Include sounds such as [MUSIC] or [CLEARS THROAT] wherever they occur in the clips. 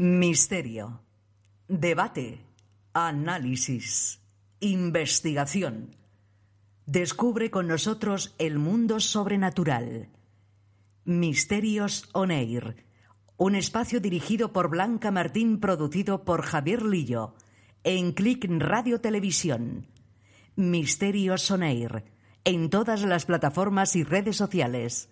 Misterio. Debate. Análisis. Investigación. Descubre con nosotros el mundo sobrenatural. Misterios On Air. Un espacio dirigido por Blanca Martín, producido por Javier Lillo. En Click Radio Televisión. Misterios On Air. En todas las plataformas y redes sociales.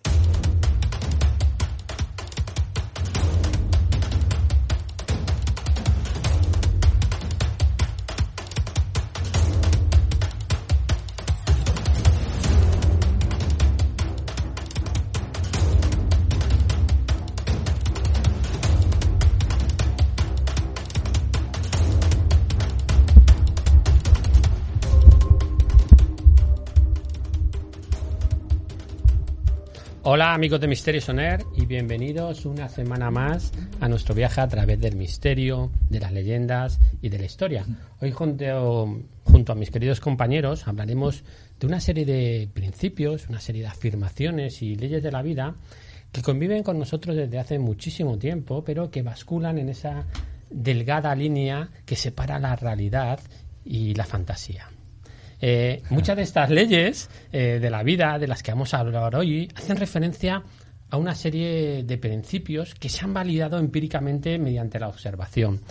Amigos de Misterio Soner y bienvenidos una semana más a nuestro viaje a través del misterio, de las leyendas y de la historia. Hoy junto, junto a mis queridos compañeros hablaremos de una serie de principios, una serie de afirmaciones y leyes de la vida que conviven con nosotros desde hace muchísimo tiempo, pero que basculan en esa delgada línea que separa la realidad y la fantasía. Eh, muchas de estas leyes eh, de la vida, de las que vamos a hablar hoy, hacen referencia a una serie de principios que se han validado empíricamente mediante la observación,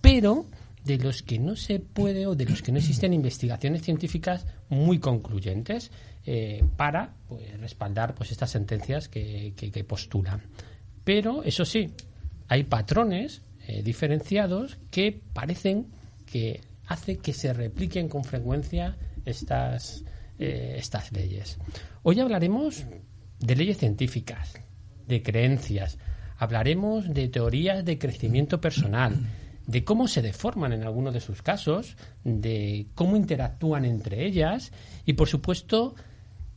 pero de los que no se puede o de los que no existen investigaciones científicas muy concluyentes eh, para pues, respaldar pues, estas sentencias que, que, postulan. Pero, eso sí, hay patrones diferenciados que parecen que hace que se repliquen con frecuencia estas, eh, estas leyes. Hoy hablaremos de leyes científicas, de creencias, hablaremos de teorías de crecimiento personal, de cómo se deforman en algunos de sus casos, de cómo interactúan entre ellas y, por supuesto,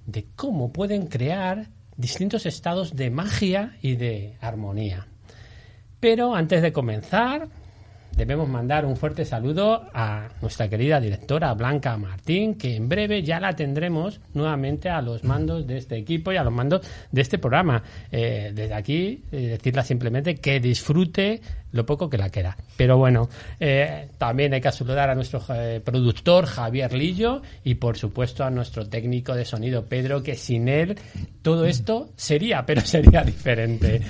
de cómo pueden crear distintos estados de magia y de armonía. Pero antes de comenzar, debemos mandar un fuerte saludo a nuestra querida directora Blanca Martín, que en breve ya la tendremos nuevamente a los mandos de este equipo y a los mandos de este programa. Eh, desde aquí, eh, decirla simplemente que disfrute lo poco que la queda. Pero bueno, eh, también hay que saludar a nuestro productor Javier Lillo y por supuesto a nuestro técnico de sonido Pedro, que sin él todo esto sería, pero sería [LAUGHS] diferente.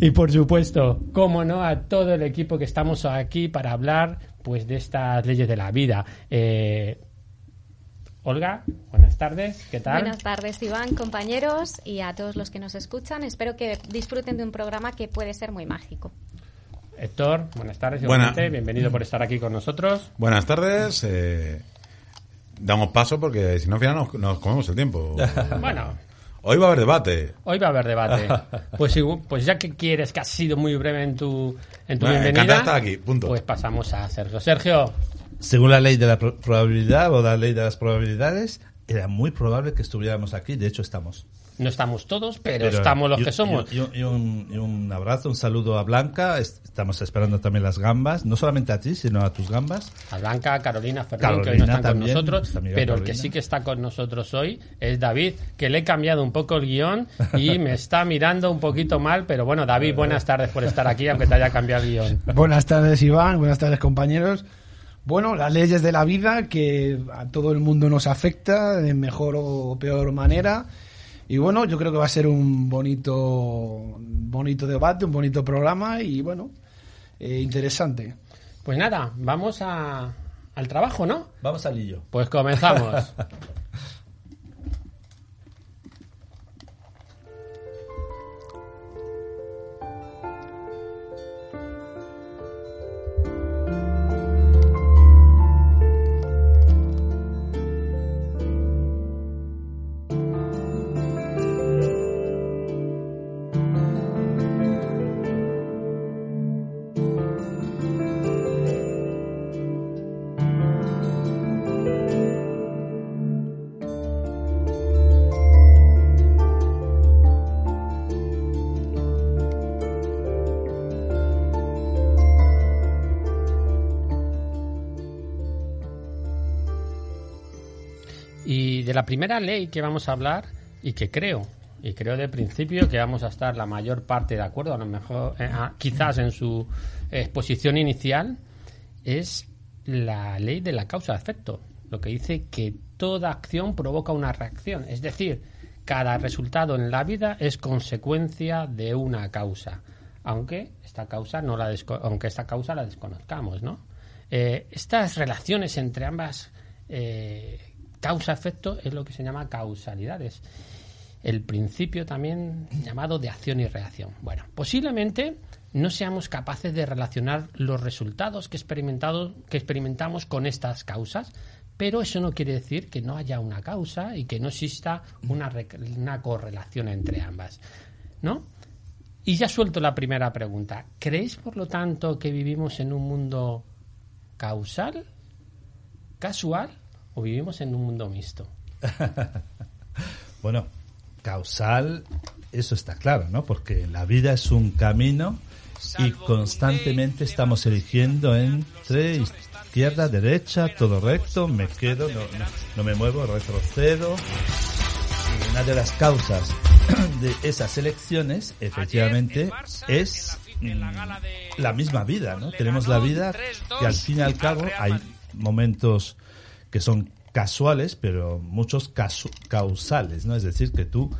Y por supuesto, cómo no, a todo el equipo que estamos aquí para hablar pues de estas leyes de la vida. Eh, Olga, buenas tardes, ¿qué tal? Buenas tardes, Iván, compañeros y a todos los que nos escuchan. Espero que disfruten de un programa que puede ser muy mágico. Héctor, buenas tardes, bienvenido por estar aquí con nosotros. Buenas tardes. Eh, damos paso porque si no, al final nos, nos comemos el tiempo. bueno, Hoy va a haber debate. Hoy va a haber debate. [LAUGHS] Pues, pues ya que quieres, que has sido muy breve en tu, en tu bienvenida, estar aquí, punto. pues pasamos a Sergio. Sergio. Según la ley de la probabilidad o la ley de las probabilidades, era muy probable que estuviéramos aquí. De hecho, estamos. No estamos todos, pero, estamos los que somos. Y, un, abrazo, un saludo a Blanca. Estamos esperando también las gambas, no solamente a ti, sino a tus gambas. A Blanca, Carolina, Fernando, que hoy no están con nosotros, pero el que sí que está con nosotros hoy es David, que le he cambiado un poco el guion y [LAUGHS] me está mirando un poquito mal, pero bueno, David, buenas tardes por estar aquí, aunque te haya cambiado el guion. [LAUGHS] Buenas tardes, Iván, buenas tardes, compañeros. Bueno, las leyes de la vida que a todo el mundo nos afecta de mejor o peor manera y bueno, yo creo que va a ser un bonito, bonito debate, un bonito programa y bueno, eh, interesante. Pues nada, vamos a, al trabajo, ¿no? Vamos al lillo. Pues comenzamos. [LAUGHS] la primera ley que vamos a hablar y que creo, y creo de principio que vamos a estar la mayor parte de acuerdo, a lo mejor eh, quizás en su exposición inicial, es la ley de la causa-efecto, lo que dice que toda acción provoca una reacción, es decir, cada resultado en la vida es consecuencia de una causa, aunque esta causa no la aunque esta causa la desconozcamos, ¿no? Eh, estas relaciones entre ambas eh, causa-efecto es lo que se llama causalidades. El principio también llamado de acción y reacción. Bueno, posiblemente no seamos capaces de relacionar los resultados que, experimentado, que experimentamos con estas causas, pero eso no quiere decir que no haya una causa y que no exista una, una correlación entre ambas. ¿No? Y ya suelto la primera pregunta. ¿Creéis, por lo tanto, que vivimos en un mundo causal, casual o vivimos en un mundo mixto? [LAUGHS] Bueno, causal, eso está claro, ¿no? Porque la vida es un camino y constantemente estamos eligiendo entre izquierda, derecha, todo recto, me quedo, no, no, no me muevo, retrocedo. Y una de las causas [CLEARS THROAT] de esas elecciones, efectivamente, es mm, la misma vida, ¿no? Tenemos la vida que al fin y al cabo hay momentos que son casuales, pero muchos casu- causales, ¿no? Es decir, que tú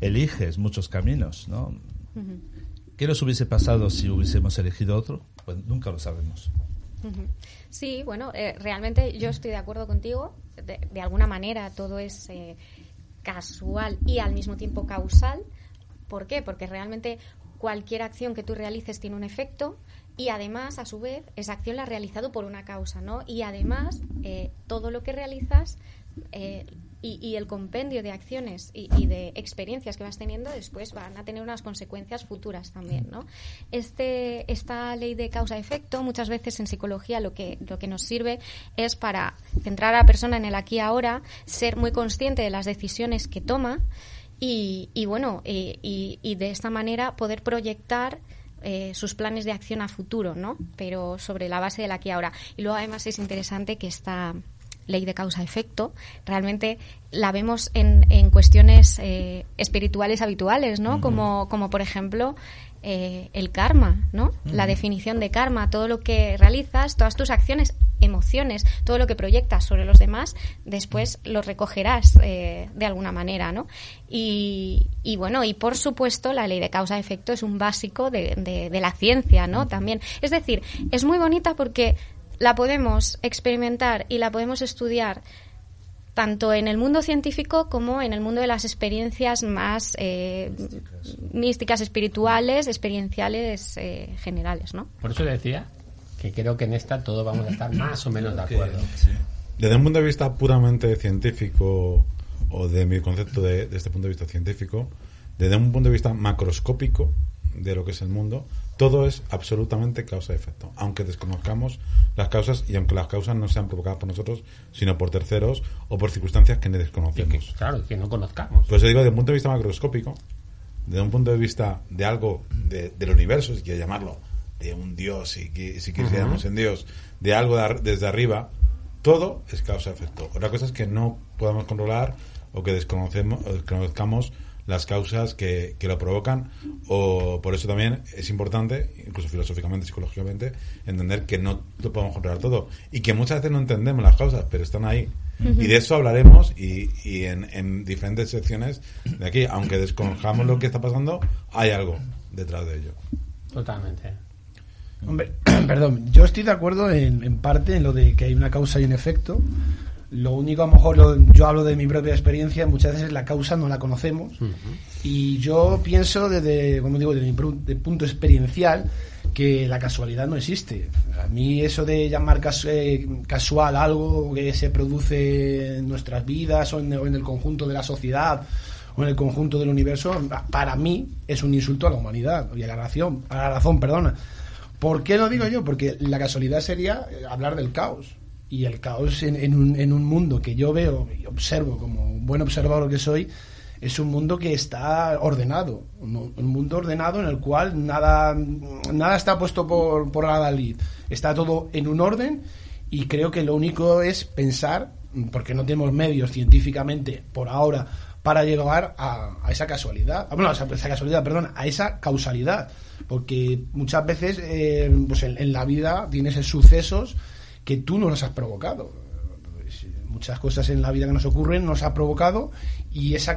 eliges muchos caminos, ¿no? ¿Qué nos hubiese pasado si hubiésemos elegido otro? Pues nunca lo sabemos. Sí, bueno, eh, realmente yo estoy de acuerdo contigo. De, de alguna manera todo es eh, casual y al mismo tiempo causal. ¿Por qué? Porque realmente cualquier acción que tú realices tiene un efecto y además, a su vez, esa acción la has realizado por una causa, ¿no? Y además, eh, todo lo que realizas eh, y, el compendio de acciones y, de experiencias que vas teniendo después van a tener unas consecuencias futuras también, ¿no? Este, esta ley de causa-efecto muchas veces en psicología lo que, lo que nos sirve es para centrar a la persona en el aquí y ahora, ser muy consciente de las decisiones que toma y, bueno, y- y de esta manera poder proyectar eh, sus planes de acción a futuro, ¿no? Pero sobre la base del aquí y ahora. Y luego además es interesante que esta ley de causa-efecto realmente la vemos en, en cuestiones eh, espirituales habituales, ¿no? Como, como por ejemplo eh, el karma, ¿no? La definición de karma, todo lo que realizas, todas tus acciones, emociones, todo lo que proyectas sobre los demás, después lo recogerás eh, de alguna manera, ¿no? Y, y bueno, y por supuesto la ley de causa-efecto es un básico de, de- de la ciencia, ¿no? También. Es decir, es muy bonita porque la podemos experimentar y la podemos estudiar tanto en el mundo científico como en el mundo de las experiencias más eh, místicas, espirituales, experienciales eh, generales, ¿no? Por eso decía que creo que en esta todos vamos a estar más o menos de acuerdo. Desde un punto de vista puramente científico, o de mi concepto de, de este punto de vista científico, desde un punto de vista macroscópico de lo que es el mundo, todo es absolutamente causa-efecto. Aunque desconozcamos las causas y aunque las causas no sean provocadas por nosotros, sino por terceros o por circunstancias que no Y que, desconocemos. claro, que no conozcamos. Por eso digo, desde un punto de vista macroscópico, desde un punto de vista de algo de- del universo, si quieres llamarlo, de un Dios, si, qui- si quisiéramos en Dios, de algo de ar- desde arriba, todo es causa-efecto. Otra cosa es que no podamos controlar o que desconocemos, o desconozcamos las causas que, que lo provocan o por eso también es importante, incluso filosóficamente, psicológicamente, entender que no lo podemos controlar todo y que muchas veces no entendemos las causas, pero están ahí. Y de eso hablaremos y, y en, en diferentes secciones de aquí, aunque desconozcamos lo que está pasando, hay algo detrás de ello. Totalmente. Hombre, [CLEARS THROAT] perdón, yo estoy de acuerdo en, en parte en lo de que hay una causa y un efecto. Lo único, a lo mejor, lo- yo hablo de mi propia experiencia, muchas veces la causa no la conocemos. Y yo pienso, desde, como digo, desde mi de punto experiencial, que la casualidad no existe. A mí eso de llamar eh, casual algo que se produce en nuestras vidas o en, o en el conjunto de la sociedad o en el conjunto del universo, para mí es un insulto a la humanidad y a la razón, a la razón, perdona. ¿Por qué lo digo yo? Porque la casualidad sería eh, hablar del caos. Y el caos en, en un, en un mundo que yo veo y observo como un buen observador que soy, es un mundo que está ordenado. Un, un mundo ordenado en el cual nada, nada está puesto por, por Adalid. Está todo en un orden y creo que lo único es pensar porque no tenemos medios científicamente por ahora para llegar a, esa casualidad, ah, bueno, a esa, casualidad, perdón, a esa causalidad, porque muchas veces eh, pues en, la vida tienes sucesos que tú no los has provocado. Pues, muchas cosas en la vida que nos ocurren nos ha provocado y esa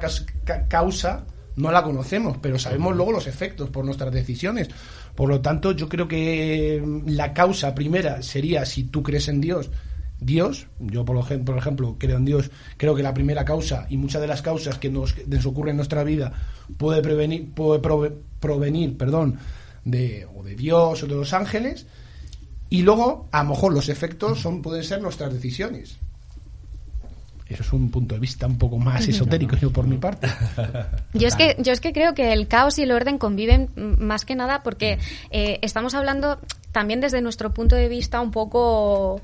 causa no la conocemos, pero sabemos luego los efectos por nuestras decisiones. Por lo tanto, yo creo que la causa primera sería si tú crees en Dios, Dios, yo por ejemplo, creo en Dios, creo que la primera causa y muchas de las causas que nos, ocurren en nuestra vida puede prevenir, puede provenir, perdón, de, o de Dios o de los ángeles, y luego a lo mejor los efectos son, pueden ser nuestras decisiones. Eso es un punto de vista un poco más [LAUGHS] esotérico yo por mi parte. [LAUGHS] Yo es que yo es que creo que el caos y el orden conviven más que nada porque eh, estamos hablando también desde nuestro punto de vista un poco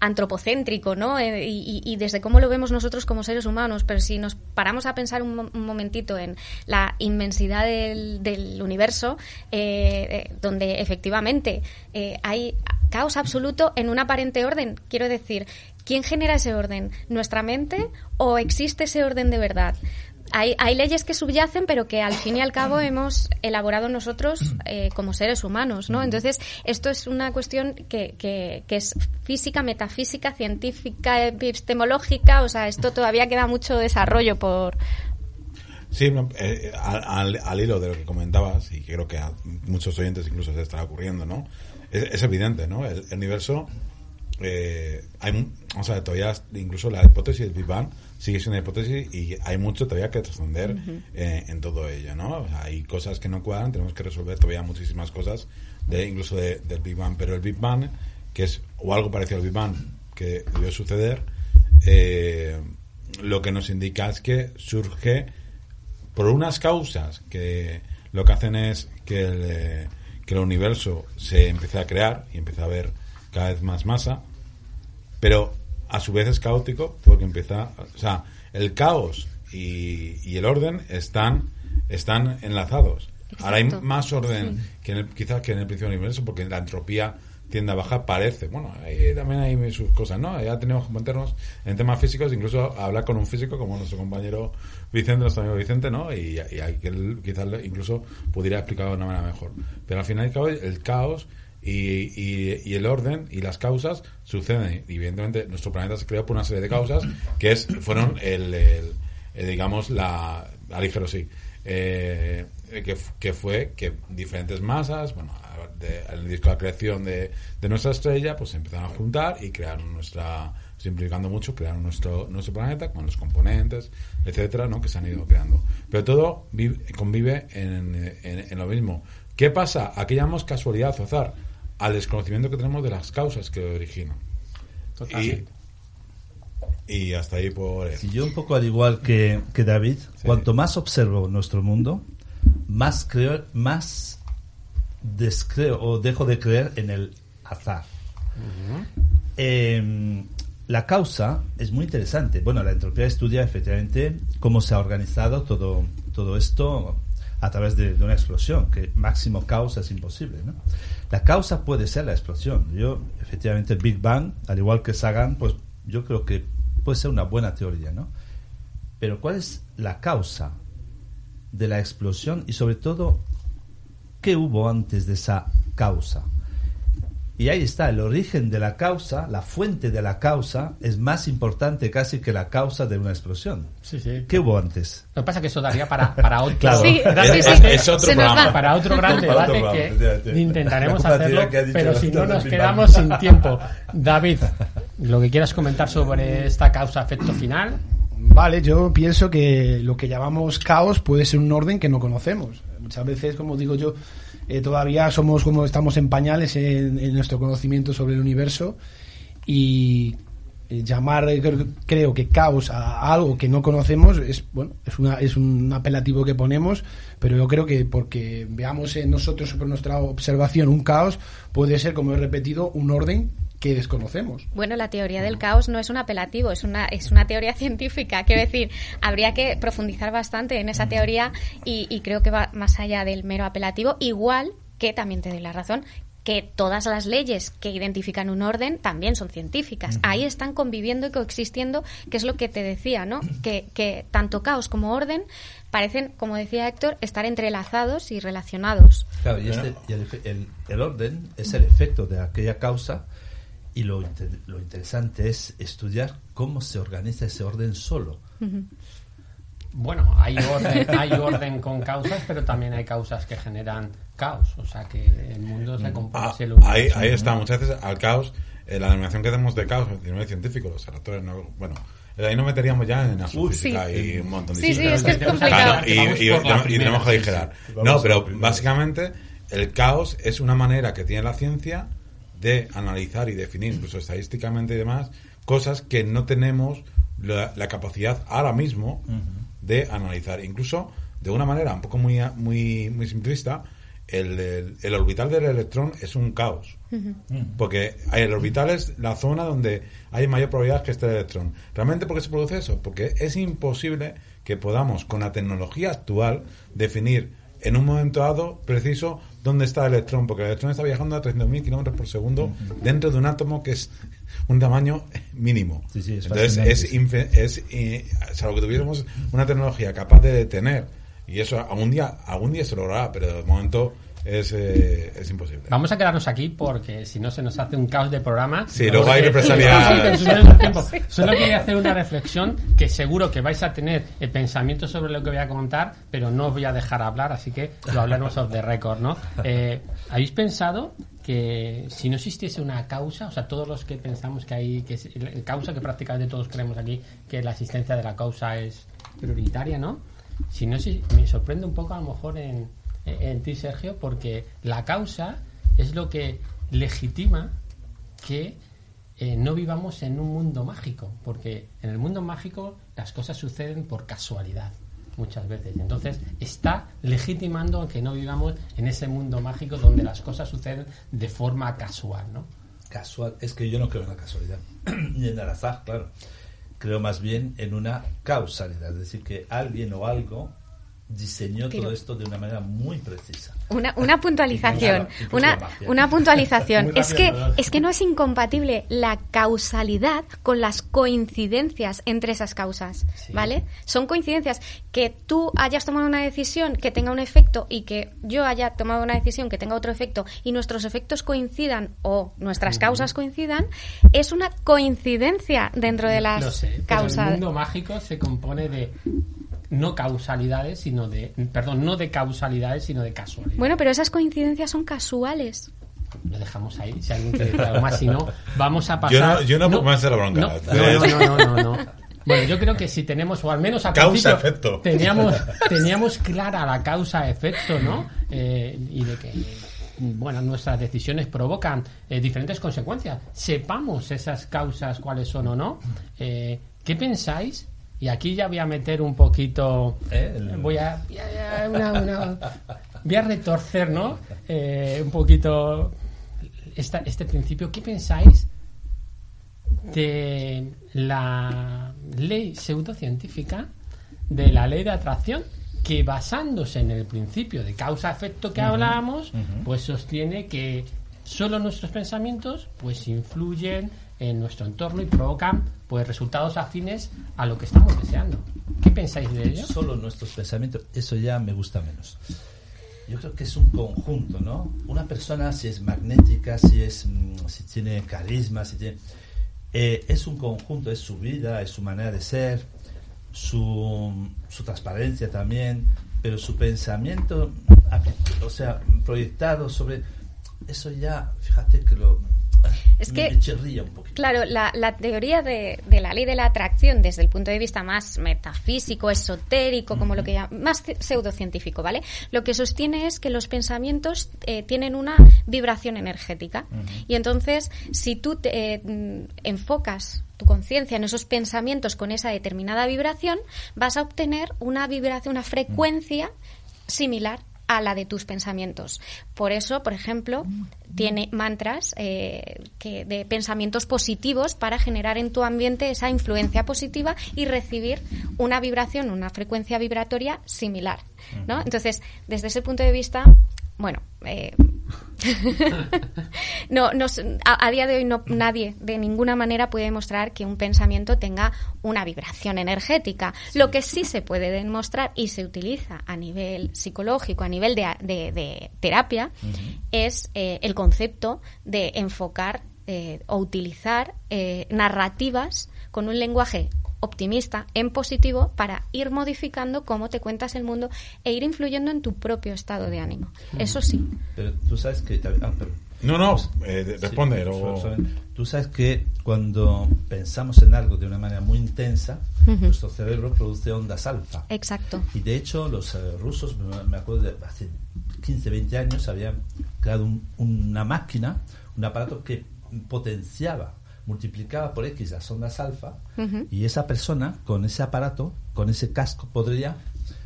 antropocéntrico, ¿no? Eh, y, desde cómo lo vemos nosotros como seres humanos. Pero si nos paramos a pensar un, momentito en la inmensidad del, universo, eh, eh, donde efectivamente hay caos absoluto en un aparente orden, quiero decir, ¿quién genera ese orden? ¿Nuestra mente o existe ese orden de verdad? Hay, leyes que subyacen, pero que al fin y al cabo hemos elaborado nosotros eh, como seres humanos, ¿no? Entonces, esto es una cuestión que, que, es física, metafísica, científica, epistemológica, o sea, esto todavía queda mucho desarrollo por... Sí, eh, al, hilo de lo que comentabas, y creo que a muchos oyentes incluso se está ocurriendo, ¿no? Es, evidente, ¿no? El, universo, eh, hay, o sea, todavía incluso la hipótesis del Big Bang sigue siendo una hipótesis y hay mucho todavía que trascender eh, en todo ello, ¿no? hay cosas que no cuadran, tenemos que resolver todavía muchísimas cosas, de incluso de, del Big Bang, pero el Big Bang, que es, o algo parecido al Big Bang, que debió suceder, eh, lo que nos indica es que surge por unas causas que lo que hacen es que el, eh, que el universo se empiece a crear y empieza a haber cada vez más masa, pero a su vez es caótico porque empieza, o sea, el caos y, el orden están, están enlazados. Ahora hay más orden que quizás que en el principio del universo porque la entropía tiende a bajar, parece. Bueno, ahí también hay sus cosas, ¿no? Ya tenemos que meternos en temas físicos, incluso hablar con un físico como nuestro compañero Vicente, nuestro amigo Vicente, ¿no? Y, que él quizás incluso pudiera explicarlo de una manera mejor. Pero al final el caos y, el orden y las causas suceden. Y evidentemente nuestro planeta se creó por una serie de causas que es fueron el, digamos la, la ligero sí eh, que, fue que diferentes masas bueno de, el disco de la creación de, de, nuestra estrella pues se empezaron a juntar y crearon nuestra simplificando mucho crearon nuestro nuestro planeta con los componentes etcétera no que se han ido creando pero todo convive en, en, lo mismo ¿Qué pasa? Aquí llamamos casualidad azar al desconocimiento que tenemos de las causas que lo originan. Y, hasta ahí por... Si yo un poco al igual que, que David, cuanto más observo nuestro mundo, más creo, más descreo o dejo de creer en el azar. Em, la causa es muy interesante. Bueno, la entropía estudia efectivamente cómo se ha organizado todo, todo esto a través de, de una explosión, que máximo causa es imposible, ¿no? La causa puede ser la explosión. Yo, efectivamente, Big Bang, al igual que Sagan, pues yo creo que puede ser una buena teoría, ¿no? Pero ¿cuál es la causa de la explosión y sobre todo qué hubo antes de esa causa? Y ahí está, el origen de la causa, la fuente de la causa, es más importante casi que la causa de una explosión. Sí, sí. ¿Qué hubo antes? Lo que pasa es que eso daría para, para otro, [LAUGHS] claro. sí, es, otro programa. Para otro gran debate que intentaremos hacerlo, pero si no nos quedamos sin tiempo. David, lo que quieras comentar sobre esta causa-efecto final. Vale, yo pienso que lo que llamamos caos puede ser un orden que no conocemos. Muchas veces, como digo yo, eh, todavía somos como estamos en pañales en, nuestro conocimiento sobre el universo y eh, llamar eh, creo que caos a algo que no conocemos es bueno es una es un apelativo que ponemos pero yo creo que porque veamos en nosotros sobre nuestra observación un caos puede ser como he repetido un orden que desconocemos. Bueno, la teoría del caos no es un apelativo, es una, es una teoría [LAUGHS] científica. Quiero decir, habría que profundizar bastante en esa teoría y, creo que va más allá del mero apelativo, igual que también te doy la razón, que todas las leyes que identifican un orden también son científicas. Ahí están conviviendo y coexistiendo, que es lo que te decía, ¿no? Que, que tanto caos como orden parecen, como decía Héctor, estar entrelazados y relacionados. Claro, y, este, y el, efe- el- el orden es el efecto de aquella causa y lo, inte- lo interesante es estudiar cómo se organiza ese orden solo. Bueno, hay orden, hay orden con causas, pero también hay causas que generan caos. O sea que el mundo se compone Ah, el ahí, ahí está, muchas veces al caos, eh, la denominación que hacemos de caos a nivel científico, los reactores, no, bueno, eh, ahí nos meteríamos ya en astrofísica y un montón de Sí, sí, historias. es que es Tenemos complicado. Claro, y, y- y primera, tenemos que sí, aligerar. sí. Vamos No, pero básicamente el caos es una manera que tiene la ciencia de analizar y definir, incluso estadísticamente y demás, cosas que no tenemos la, la capacidad ahora mismo de analizar. Incluso de una manera un poco muy, muy, muy simplista, el, el- el orbital del electrón es un caos. Porque el orbital es la zona donde hay mayor probabilidad que esté el electrón. ¿Realmente por qué se produce eso? Porque es imposible que podamos, con la tecnología actual, definir en un momento dado preciso dónde está el electrón, porque el electrón está viajando a 300.000 kilómetros por segundo dentro de un átomo que es un tamaño mínimo. Sí, sí, es Entonces, es, es eh, salvo que tuviéramos una tecnología capaz de detener, y eso algún día, algún día se logrará, pero de momento es, eh, es imposible. Vamos a quedarnos aquí porque si no se nos hace un caos de programa. Sí, luego hay represalias. [LAUGHS] Solo quería hacer una reflexión que seguro que vais a tener el pensamiento sobre lo que voy a contar, pero no os voy a dejar hablar, así que lo hablaremos off the record, ¿no? Eh, ¿Habéis pensado que si no existiese una causa, o sea, todos los que pensamos que hay, que es- la causa que prácticamente todos creemos aquí, que la existencia de la causa es prioritaria, ¿no? Si no, si, me sorprende un poco a lo mejor en, en ti, Sergio, porque la causa es lo que legitima que eh, no vivamos en un mundo mágico, porque en el mundo mágico las cosas suceden por casualidad muchas veces. Entonces está legitimando que no vivamos en ese mundo mágico donde las cosas suceden de forma casual, ¿no? Casual, es que yo no creo en la casualidad, [CLEARS THROAT] ni en el azar, claro. Creo más bien en una causalidad, es decir, que alguien o algo diseñó Pero- todo esto de una manera muy precisa. Una, una [LAUGHS] puntualización, una, una puntualización. [LAUGHS] Es que es que no es incompatible la causalidad con las coincidencias entre esas causas, Sí. ¿vale? Son coincidencias que tú hayas tomado una decisión que tenga un efecto y que yo haya tomado una decisión que tenga otro efecto y nuestros efectos coincidan o nuestras causas coincidan, es una coincidencia dentro de las Lo sé, pero el causas. mundo mágico se compone de no causalidades, sino de, perdón, no de causalidades, sino de casualidades. Bueno, pero esas coincidencias son casuales. lo dejamos ahí. Si alguien quiere decir algo más, si no, vamos a Yo pasar. no- yo no puedo más de la bronca. No, no, no, no, no, no. Bueno, yo creo que si tenemos, o al menos al Causa, efecto. Teníamos, teníamos clara la causa-efecto, ¿no? Eh, y de que, bueno, nuestras decisiones provocan eh, diferentes consecuencias. Sepamos esas causas cuáles son o no. Eh, ¿Qué pensáis? Y aquí ya voy a meter un poquito. Eh, el- Voy a. voy a- una- una- voy a retorcer, ¿no? Eh, un poquito esta- este principio. ¿Qué pensáis de la ley pseudocientífica de la ley de atracción que basándose en el principio de causa-efecto que hablábamos, pues sostiene que solo nuestros pensamientos pues influyen en nuestro entorno y provocan pues resultados afines a lo que estamos deseando. ¿Qué pensáis de ello? Solo nuestros pensamientos, eso ya me gusta menos. Yo creo que es un conjunto, ¿no? Una persona, si es magnética, si es, mm, si tiene carisma, si tiene, eh, es un conjunto, es su vida, es su manera de ser, su, su transparencia también, pero su pensamiento, o sea, proyectado sobre eso ya, fíjate que lo Es que- chirría un poquito. Claro, la, la teoría de, de la ley de la atracción desde el punto de vista más metafísico, esotérico, como lo que llama, más pseudocientífico, ¿vale? Lo que sostiene es que los pensamientos eh, tienen una vibración energética. Y entonces, si tú te, eh, mm, enfocas tu conciencia en esos pensamientos con esa determinada vibración, vas a obtener una vibración, una frecuencia similar a la de tus pensamientos. Por eso, por ejemplo, tiene mantras eh, que de pensamientos positivos para generar en tu ambiente esa influencia positiva y recibir una vibración, una frecuencia vibratoria similar. ¿no? Entonces, desde ese punto de vista, bueno, eh, [LAUGHS] no, a, a, día de hoy no, nadie de ninguna manera puede demostrar que un pensamiento tenga una vibración energética. Lo que sí se puede demostrar y se utiliza a nivel psicológico, a nivel de, de, de terapia, es eh, el concepto de enfocar eh, o utilizar eh, narrativas con un lenguaje optimista, en positivo, para ir modificando cómo te cuentas el mundo e ir influyendo en tu propio estado de ánimo. Eso sí. Pero tú sabes que... Ah, pero, no, no, eh, responde. Sí, tú sabes que cuando pensamos en algo de una manera muy intensa, uh -huh. nuestro cerebro produce ondas alfa. Exacto. Y de hecho, los uh, rusos, me acuerdo de hace 15, 20 años, habían creado un, una máquina, un aparato que potenciaba multiplicaba por X las ondas alfa uh -huh. y esa persona con ese aparato, con ese casco, podría,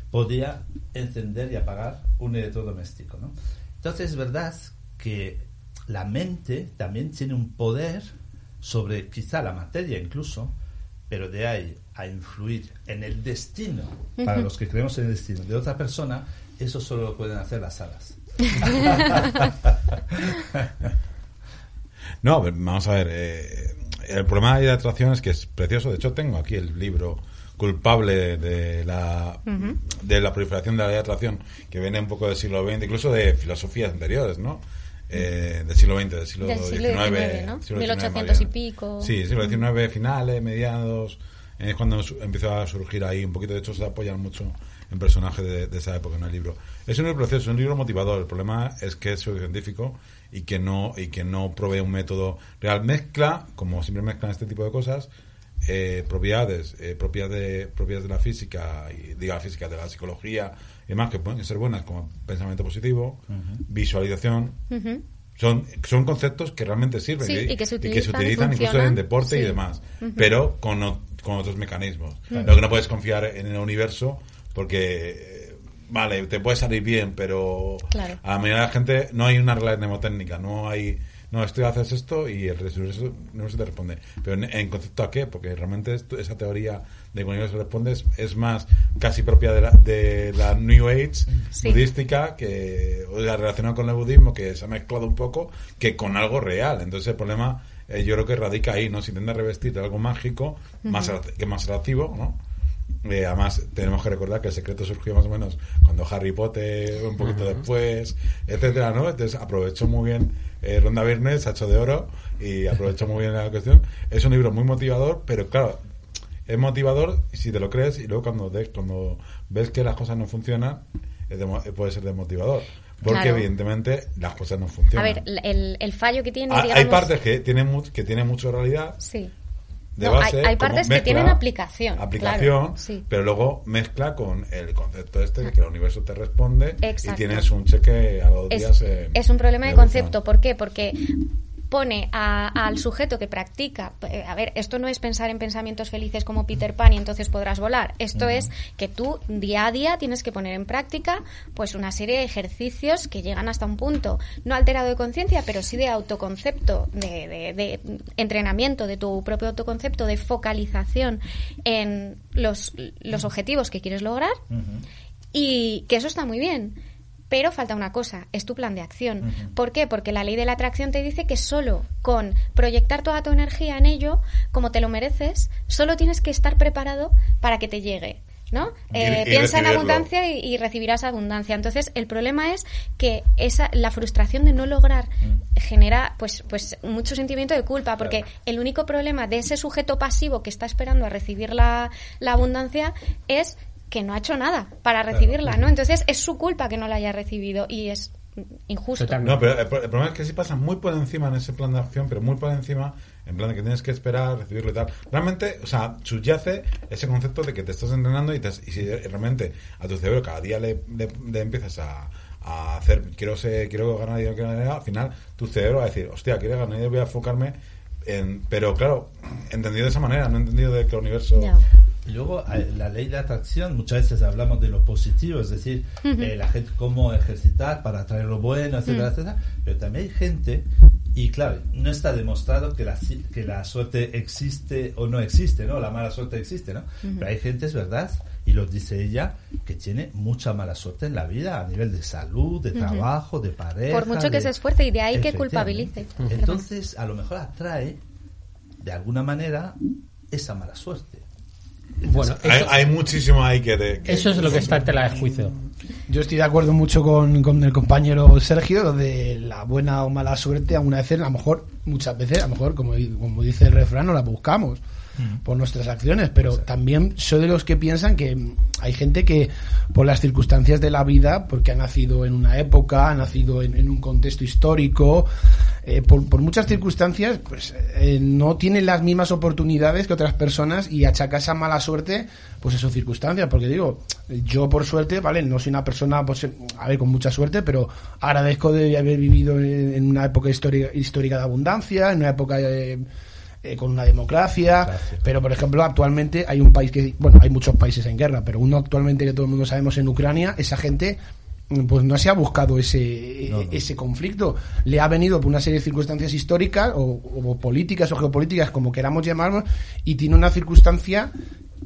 podría encender y apagar un electrodoméstico. ¿no? Entonces es verdad que la mente también tiene un poder sobre quizá la materia incluso, pero de ahí a influir en el destino, uh -huh. para los que creemos en el destino de otra persona, eso solo lo pueden hacer las alas. [LAUGHS] No, vamos a ver. Eh, el problema de atracción es que es precioso. De hecho, tengo aquí el libro culpable de la, uh -huh. de la proliferación de la ley de atracción, que viene un poco del siglo XX, incluso de filosofías anteriores, ¿no? Eh, del siglo XX, del siglo, del siglo XIX, XIX, ¿no? siglo 1800 y pico. Sí, siglo XIX, finales, mediados. Es cuando empezó a surgir ahí un poquito. De hecho, se apoyan mucho en personajes de, de, esa época en el libro. Es un libro proceso, es un libro motivador. El problema es que es científico y que no y que no provee un método real. Mezcla, como siempre mezclan este tipo de cosas, eh, propiedades eh, propias de propiedades de la física y diga la física de la psicología y demás que pueden ser buenas como pensamiento positivo, uh -huh. visualización. Uh -huh. Son, son conceptos que realmente sirven sí, y, y, que se utilizan, y que se utilizan incluso en deporte sí. y demás, uh -huh. pero con, con otros mecanismos. Lo que no puedes confiar en el universo porque vale, te puede salir bien, pero claro. a la mayoría de la gente no hay una regla mnemotécnica, no hay, no, esto haces esto y el universo no se te responde. Pero en, en, concepto a qué, porque realmente esto, esa teoría de que el universo responde es, es, más casi propia de la, de la New Age sí. budística, que, o sea, relacionada con el budismo, que se ha mezclado un poco, que con algo real. Entonces el problema eh, yo creo que radica ahí, ¿no? Si intenta revestir de algo mágico, uh -huh. más, que más atractivo, ¿no? Eh, además, tenemos que recordar que el secreto surgió más o menos cuando Harry Potter, un poquito uh -huh. después, etcétera, ¿no? Entonces aprovechó muy bien eh, Ronda Viernes, Hacho de Oro, y aprovechó muy bien la cuestión. Es un libro muy motivador, pero claro, es motivador si te lo crees y luego cuando, de, cuando ves que las cosas no funcionan, de, puede ser desmotivador. Porque claro. evidentemente las cosas no funcionan. A ver, el, el fallo que tiene. Hay, digamos... hay partes que tienen, que tienen mucho realidad. Sí de no, base. Hay, hay partes mezcla, que tienen aplicación. Aplicación, claro, sí. pero luego mezcla con el concepto este de que el universo te responde Exacto. y tienes un cheque a los es, días. En, es un problema de concepto. ¿Por qué? Porque pone a, al sujeto que practica, eh, a ver, esto no es pensar en pensamientos felices como Peter Pan y entonces podrás volar, esto uh -huh. es que tú día a día tienes que poner en práctica pues una serie de ejercicios que llegan hasta un punto, no alterado de conciencia, pero sí de autoconcepto, de, de, de, entrenamiento de tu propio autoconcepto, de focalización en los, los objetivos que quieres lograr uh -huh. y que eso está muy bien pero falta una cosa, es tu plan de acción. Uh -huh. ¿Por qué? Porque la ley de la atracción te dice que solo con proyectar toda tu energía en ello, como te lo mereces, solo tienes que estar preparado para que te llegue. ¿no? Eh, y piensa en abundancia y, y, recibirás abundancia. Entonces, el problema es que esa, la frustración de no lograr mm. genera pues, pues mucho sentimiento de culpa, porque claro. el único problema de ese sujeto pasivo que está esperando a recibir la, la abundancia es que no ha hecho nada para recibirla. ¿no? Entonces es su culpa que no la haya recibido y es injusto. No, pero el, problema es que sí pasa muy por encima en ese plan de acción, pero muy por encima, en plan de que tienes que esperar, recibirlo y tal. Realmente, o sea, subyace ese concepto de que te estás entrenando y, te, y si realmente a tu cerebro cada día le, le, le empiezas a, a, hacer, quiero ser, quiero ganar dinero, quiero ganar dinero, al final tu cerebro va a decir, hostia, quiero ganar dinero, voy a enfocarme en... Pero claro, entendido de esa manera, no entendido de que el universo... Luego, la ley de atracción, muchas veces hablamos de lo positivo, es decir, uh -huh. eh, la gente cómo ejercitar para atraer lo bueno, etcétera, uh -huh. etcétera. Pero también hay gente, y claro, no está demostrado que la, que la suerte existe o no existe, ¿no? La mala suerte existe, ¿no? Uh -huh. Pero hay gente, es verdad, Y lo dice ella, que tiene mucha mala suerte en la vida, a nivel de salud, de trabajo, de pareja. Por mucho que de- se esfuerce y de ahí que culpabilice. Entonces, a lo mejor atrae, de alguna manera, esa mala suerte. Bueno, Hay, eso, hay muchísimo ahí que... de- que- eso es lo que está en tela de juicio. Yo estoy de acuerdo mucho con, con el compañero Sergio de la buena o mala suerte. Alguna vez, a lo mejor, muchas veces, a lo mejor, como, como dice el refrán, no la buscamos por nuestras acciones. Pero también soy de los que piensan que mm, hay gente que, por las circunstancias de la vida, porque ha nacido en una época, ha nacido en, en un contexto histórico, eh, por, por muchas circunstancias, pues eh, no tiene las mismas oportunidades que otras personas y achaca esa mala suerte, pues a sus circunstancias. Porque digo, yo por suerte, ¿vale? No soy una persona, pues, a ver, con mucha suerte, pero agradezco de haber vivido en, una época histórica, histórica de abundancia, en una época eh, eh, con una democracia. Gracias. Pero, por ejemplo, actualmente hay un país que, bueno, hay muchos países en guerra, pero uno actualmente que todo el mundo sabemos en Ucrania, esa gente pues no se ha buscado ese, No, no. ese conflicto. Le ha venido por una serie de circunstancias históricas o, o políticas o geopolíticas, como queramos llamarlos, y tiene una circunstancia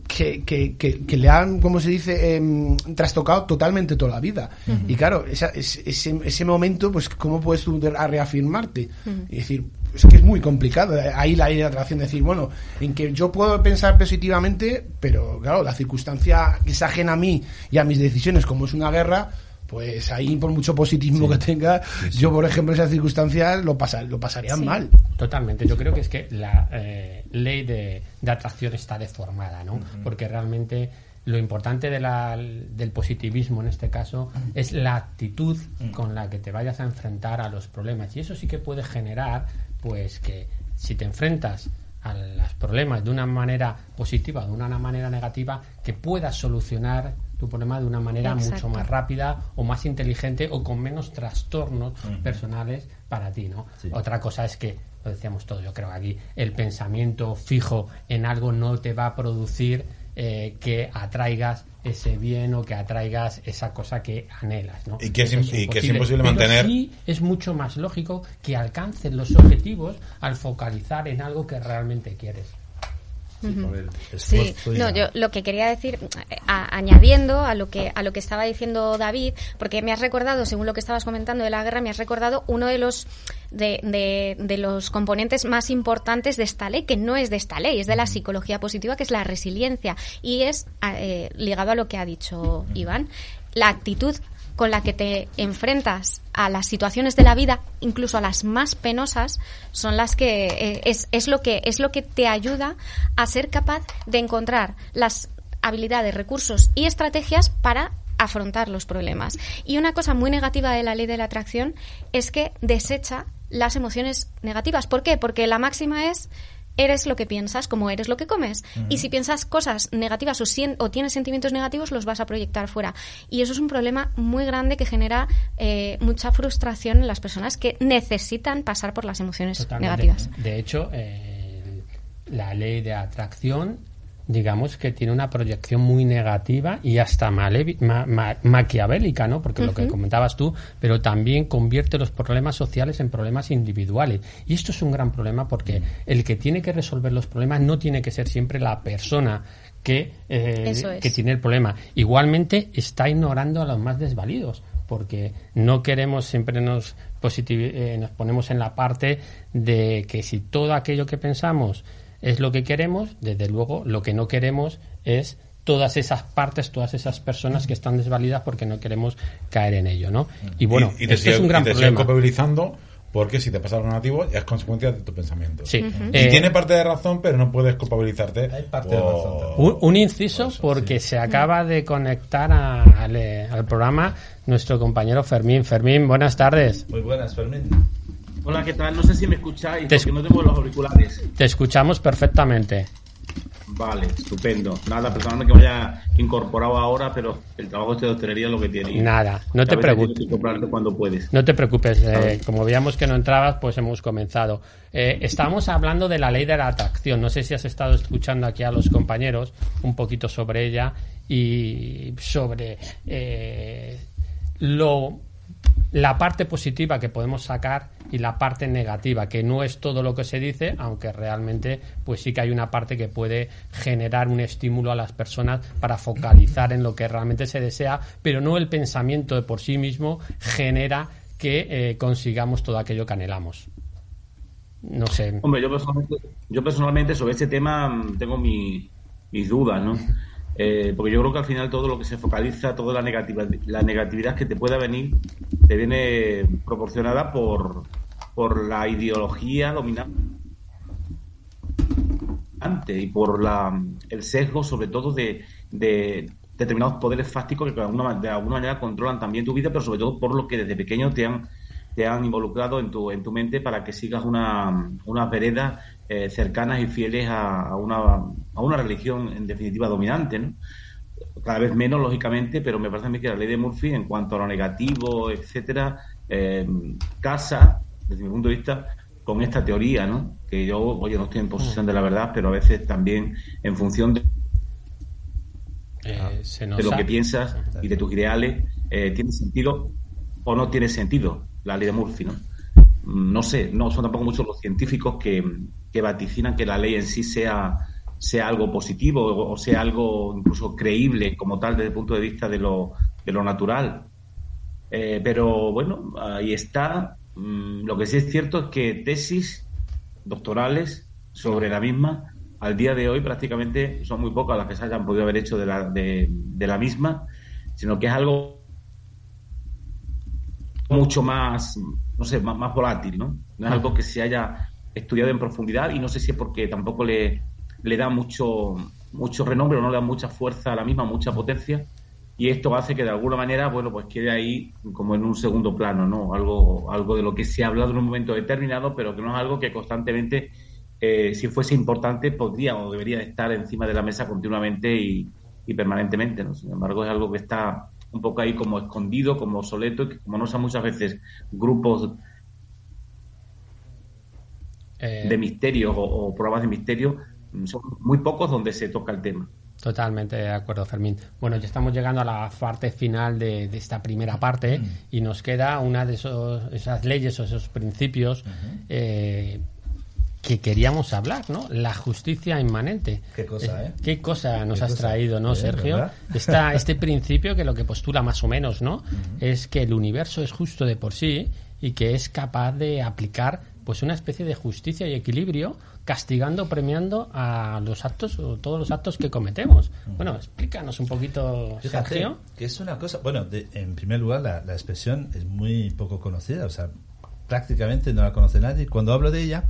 que, que, que, que le han, como se dice, em, trastocado totalmente toda la vida. Y claro, esa- es- ese, ese momento, pues, ¿cómo puedes tú reafirmarte? Y decir, es que es muy complicado. Ahí la ley de atracción, decir, bueno, en que yo puedo pensar positivamente, pero claro, la circunstancia que es ajena a mí y a mis decisiones, como es una guerra, pues ahí por mucho positivismo que tenga, yo por ejemplo en esas circunstancias lo, pasa, lo pasaría Sí. mal. Totalmente. Yo creo que es que la eh, ley de, de atracción está deformada, ¿no? Porque realmente lo importante de la- del positivismo en este caso es la actitud con la que te vayas a enfrentar a los problemas. Y eso sí que puede generar, pues, que si te enfrentas a los problemas de una manera positiva o de una manera negativa, que puedas solucionar tu problema de una manera mucho más rápida o más inteligente o con menos trastornos personales para ti, ¿no? Sí. Otra cosa es que, lo decíamos todos, yo creo aquí, el pensamiento fijo en algo no te va a producir eh, que atraigas ese bien o que atraigas esa cosa que anhelas, ¿no? Y que es Eso im- y que es imposible Pero mantener- sí es mucho más lógico que alcances los objetivos al focalizar en algo que realmente quieres. Sí, por el Sí, esfuerzo y no, yo lo que quería decir, a- añadiendo a lo que a lo que estaba diciendo David, porque me has recordado, según lo que estabas comentando de la guerra, me has recordado uno de los de, de- de los componentes más importantes de esta ley, que no es de esta ley, es de la psicología positiva, que es la resiliencia y es eh, ligado a lo que ha dicho Iván, la actitud con la que te enfrentas a las situaciones de la vida, incluso a las más penosas, son las que eh, es, es lo que es lo que te ayuda a ser capaz de encontrar las habilidades, recursos y estrategias para afrontar los problemas. Y una cosa muy negativa de la ley de la atracción es que desecha las emociones negativas. ¿Por qué? Porque la máxima es eres lo que piensas, como eres lo que comes. Y si piensas cosas negativas o, sien- o tienes sentimientos negativos, los vas a proyectar fuera. Y eso es un problema muy grande que genera eh, mucha frustración en las personas que necesitan pasar por las emociones Totalmente. negativas. De hecho, eh, la ley de atracción, digamos que tiene una proyección muy negativa y hasta ma- ma- maquiavélica, ¿no? Porque lo que comentabas tú, pero también convierte los problemas sociales en problemas individuales. Y esto es un gran problema porque el que tiene que resolver los problemas no tiene que ser siempre la persona que, eh, es. que tiene el problema. Igualmente está ignorando a los más desvalidos porque no queremos, siempre nos, eh, nos ponemos en la parte de que si todo aquello que pensamos es lo que queremos, desde luego lo que no queremos es todas esas partes, todas esas personas que están desvalidas porque no queremos caer en ello, ¿no? Y bueno, y, es siguen- un gran y te problema. culpabilizando porque si te pasa algo negativo es consecuencia de tu pensamiento. Sí. Y Eh, tiene parte de razón, pero no puedes culpabilizarte. Hay parte de razón también. Un, un inciso Por eso, porque sí. se acaba de conectar a- al, eh, al programa nuestro compañero Fermín. Fermín, buenas tardes. Muy buenas, Fermín. Hola, ¿qué tal? No sé si me escucháis, Te porque no tengo los auriculares. Te escuchamos perfectamente. Vale, estupendo. Nada, perdóname que me haya incorporado ahora, pero el trabajo este de hostelería es lo que tiene. Nada, no te preocupes. cuando puedes. No te preocupes, eh, como veíamos que no entrabas, pues hemos comenzado. Eh, estábamos hablando de la ley de la atracción. No sé si has estado escuchando aquí a los compañeros un poquito sobre ella y sobre eh, lo la parte positiva que podemos sacar y la parte negativa, que no es todo lo que se dice, aunque realmente pues sí que hay una parte que puede generar un estímulo a las personas para focalizar en lo que realmente se desea, pero no el pensamiento de por sí mismo genera que eh, consigamos todo aquello que anhelamos. No sé. Hombre, yo personalmente, yo personalmente sobre este tema mm, tengo mis dudas, ¿no? Eh, porque yo creo que al final todo lo que se focaliza, toda la negatividad, la negatividad que te pueda venir, te viene proporcionada por, por la ideología dominante y por la, el sesgo, sobre todo, de, de determinados poderes fácticos que de alguna, de alguna manera controlan también tu vida, pero sobre todo por lo que desde pequeño te han, te han involucrado en tu, en tu mente para que sigas una, unas veredas eh, cercanas y fieles a, una, a una religión, en definitiva, dominante. ¿no? Cada vez menos, lógicamente, pero me parece a mí que la ley de Murphy, en cuanto a lo negativo, etcétera, eh, casa, desde mi punto de vista, con esta teoría, ¿no? Que yo, oye, no estoy en posesión de la verdad, pero a veces también en función de eh, de lo que piensas y de tus ideales, eh, ¿tiene sentido o no tiene sentido la ley de Murphy? ¿no? Mm, no sé, no son tampoco muchos los científicos que, que vaticinan que la ley en sí sea, sea algo positivo o sea algo incluso creíble como tal desde el punto de vista de lo, de lo natural. Eh, pero bueno, ahí está. Mm, lo que sí es cierto es que tesis doctorales sobre la misma al día de hoy prácticamente son muy pocas las que se hayan podido haber hecho de la, de, la misma, sino que es algo mucho más, no sé, más, volátil, ¿no? No es algo que se haya estudiado en profundidad y no sé si es porque tampoco le, le da mucho, mucho renombre o no le da mucha fuerza a la misma, mucha potencia. Y esto hace que de alguna manera, bueno, pues quede ahí como en un segundo plano, ¿no? Algo, algo de lo que se ha hablado en un momento determinado, pero que no es algo que constantemente eh, si fuese importante, podría o debería estar encima de la mesa continuamente y, permanentemente. ¿no? Sin embargo, es algo que está un poco ahí como escondido, como obsoleto, y que como no son muchas veces grupos eh, de misterios o, pruebas de misterio, son muy pocos donde se toca el tema. Totalmente de acuerdo, Fermín. Bueno, ya estamos llegando a la parte final de, esta primera parte mm. y nos queda una de esos, esas leyes o esos principios que queríamos hablar, ¿no? La justicia inmanente. Qué cosa, ¿eh? Qué cosa nos has traído, ¿no, Sergio? Está este principio que lo que postula más o menos, ¿no? Es que el universo es justo de por sí y que es capaz de aplicar pues una especie de justicia y equilibrio castigando, premiando a los actos o todos los actos que cometemos. Bueno, explícanos un poquito, Sergio. Que es una cosa, bueno, en primer lugar la, la expresión es muy poco conocida, o sea, prácticamente no la conoce nadie. Cuando hablo de ella,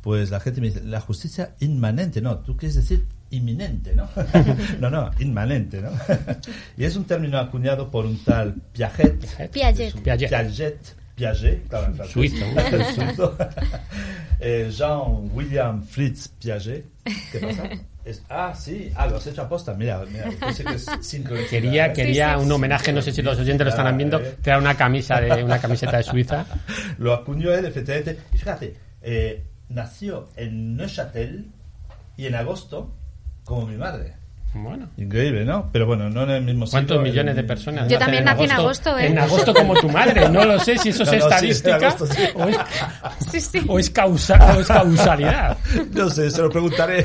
pues la gente me dice, la justicia inmanente, no, tú quieres decir inminente, ¿no? [LAUGHS] no, no, inmanente, ¿no? [LAUGHS] y es un término acuñado por un tal Piaget. Piaget. Piaget. Piaget. Piaget, claro, en francés. Suizo. eh, Jean-William Fritz Piaget. ¿Qué pasa? Es, ah, sí, ah, lo has hecho aposta. Mira, mira, pensé que es Quería, ¿eh? quería un homenaje, no sé si los oyentes lo están viendo, crear una camisa de una camiseta de Suiza. [LAUGHS] lo acuñó él, efectivamente. Y fíjate, eh, nació en Neuchâtel y en agosto como mi madre. Bueno. Increíble, ¿no? Pero bueno, no en el mismo sitio. ¿Cuántos millones de personas? Yo también nací en agosto, ¿eh? En agosto como tu madre. No lo sé si eso es [LAUGHS] estadística o, es, [LAUGHS] o, es causa, o es causalidad. [LAUGHS] No sé, se lo preguntaré.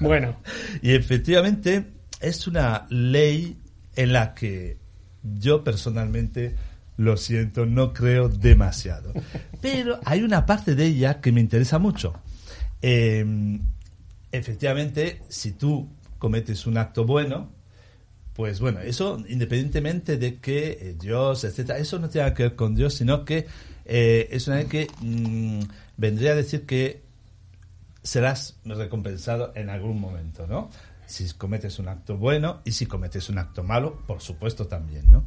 bueno. Y efectivamente es una ley en la que yo personalmente lo siento, no creo demasiado. Pero hay una parte de ella que me interesa mucho. Em, efectivamente, si tú cometes un acto bueno, pues bueno, eso independientemente de que eh, Dios, etcétera, eso no tiene que ver con Dios, sino que eh, es una que mm, vendría a decir que serás recompensado en algún momento, ¿no? Si cometes un acto bueno y si cometes un acto malo, por supuesto también, ¿no?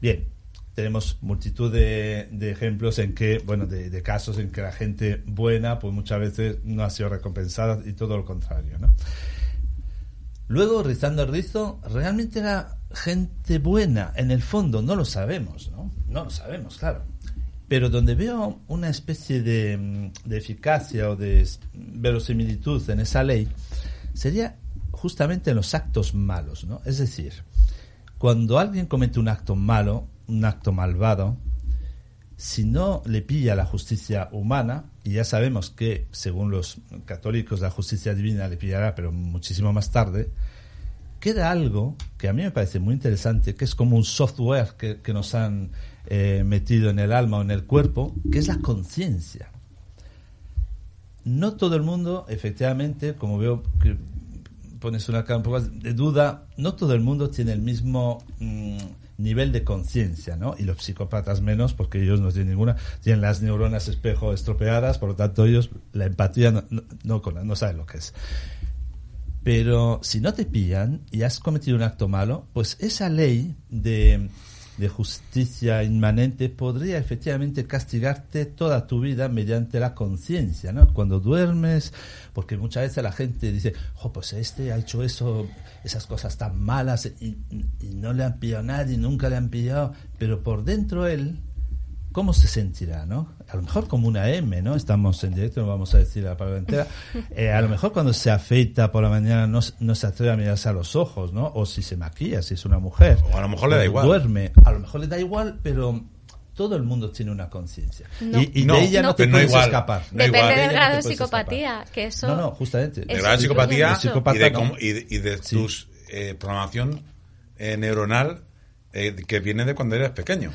Bien, tenemos multitud de, ejemplos en que, bueno, de, casos en que la gente buena, pues muchas veces no ha sido recompensada y todo lo contrario, ¿no? Luego, rizando el rizo, realmente era gente buena, en el fondo, no lo sabemos, ¿no? No lo sabemos, claro. Pero donde veo una especie de, de eficacia o de verosimilitud en esa ley, sería justamente en los actos malos, ¿no? Es decir, cuando alguien comete un acto malo, un acto malvado, si no le pilla la justicia humana, y ya sabemos que según los católicos la justicia divina le pillará, pero muchísimo más tarde, queda algo que a mí me parece muy interesante, que es como un software que, que nos han eh, metido en el alma o en el cuerpo, que es la conciencia. No todo el mundo, efectivamente, como veo que pones una cara un poco de duda, no todo el mundo tiene el mismo mm, nivel de conciencia, ¿no? Y los psicópatas menos, porque ellos no tienen ninguna, tienen las neuronas espejo estropeadas, por lo tanto ellos la empatía no, no, no saben lo que es. Pero si no te pillan y has cometido un acto malo, pues esa ley de, de justicia inmanente podría efectivamente castigarte toda tu vida mediante la conciencia, ¿no? Cuando duermes, porque muchas veces la gente dice, oh, pues este ha hecho eso, esas cosas tan malas y, y no le han pillado a nadie, nunca le han pillado, pero por dentro él ¿cómo se sentirá, no? A lo mejor como una M, ¿no? Estamos en directo, no vamos a decir la palabra entera. [LAUGHS] Eh, a lo mejor cuando se afeita por la mañana no, no, se atreve a mirarse a los ojos, ¿no? O si se maquilla, si es una mujer. O a lo mejor le da igual. Duerme, a lo mejor le da igual, pero todo el mundo tiene una conciencia. No. Y, y No, de ella no, no, te puedes igual. escapar. No Depende igual. del grado de psicopatía, escapar. que eso... No, no, justamente. de Eso grado de psicopatía, y de, no. cómo- y de, y de Sí. tus eh, programación eh, neuronal eh, que viene de cuando eres pequeño.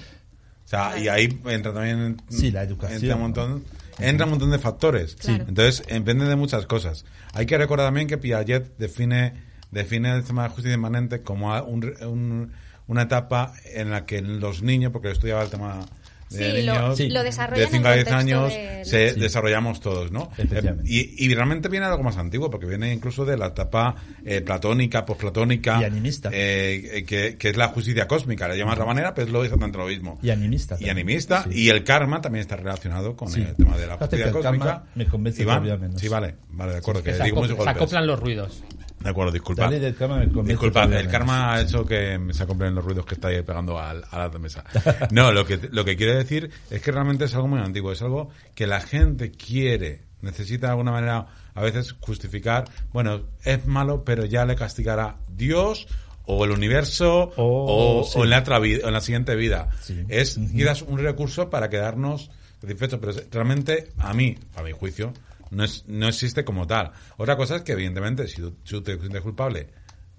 O sea, y ahí entra también Sí, la educación, entra un montón, entra un montón de factores. Entonces, depende de muchas cosas. Hay que recordar también que Piaget define define el tema de justicia inmanente como un- un- una etapa en la que los niños, porque yo estudiaba el tema de Sí, lo- niños, Sí. lo desarrollan de en 5 a 10 contexto años del- se Sí. desarrollamos todos, ¿no? Eh, Y, y realmente viene algo más antiguo, porque viene incluso de la etapa eh, platónica, posplatónica. Y animista. eh, eh, que, que es la justicia cósmica, le llaman de otra manera, pero es lo exactamente lo mismo. Y animista. Y también. animista, Sí. y el karma también está relacionado con el tema de la justicia cósmica. me convence Iván, menos. Sí, vale, vale, de acuerdo, Que se, digo se acoplan los ruidos. De acuerdo, disculpa. Del karma me todavía el karma ha hecho que se acoplen los ruidos que está ahí pegando al, a la mesa. No, lo que, lo que quiero decir es que realmente es algo muy antiguo, es algo que la gente quiere, necesita de alguna manera a veces justificar, bueno, es malo, pero ya le castigará Dios o el universo O- o, sí. o en la otra vida, en la siguiente vida. Sí. Es quizás un recurso para quedarnos satisfechos, pero realmente a mí, a mi juicio, no, es, no existe como tal. Otra cosa es que, evidentemente, si tú, si te sientes culpable,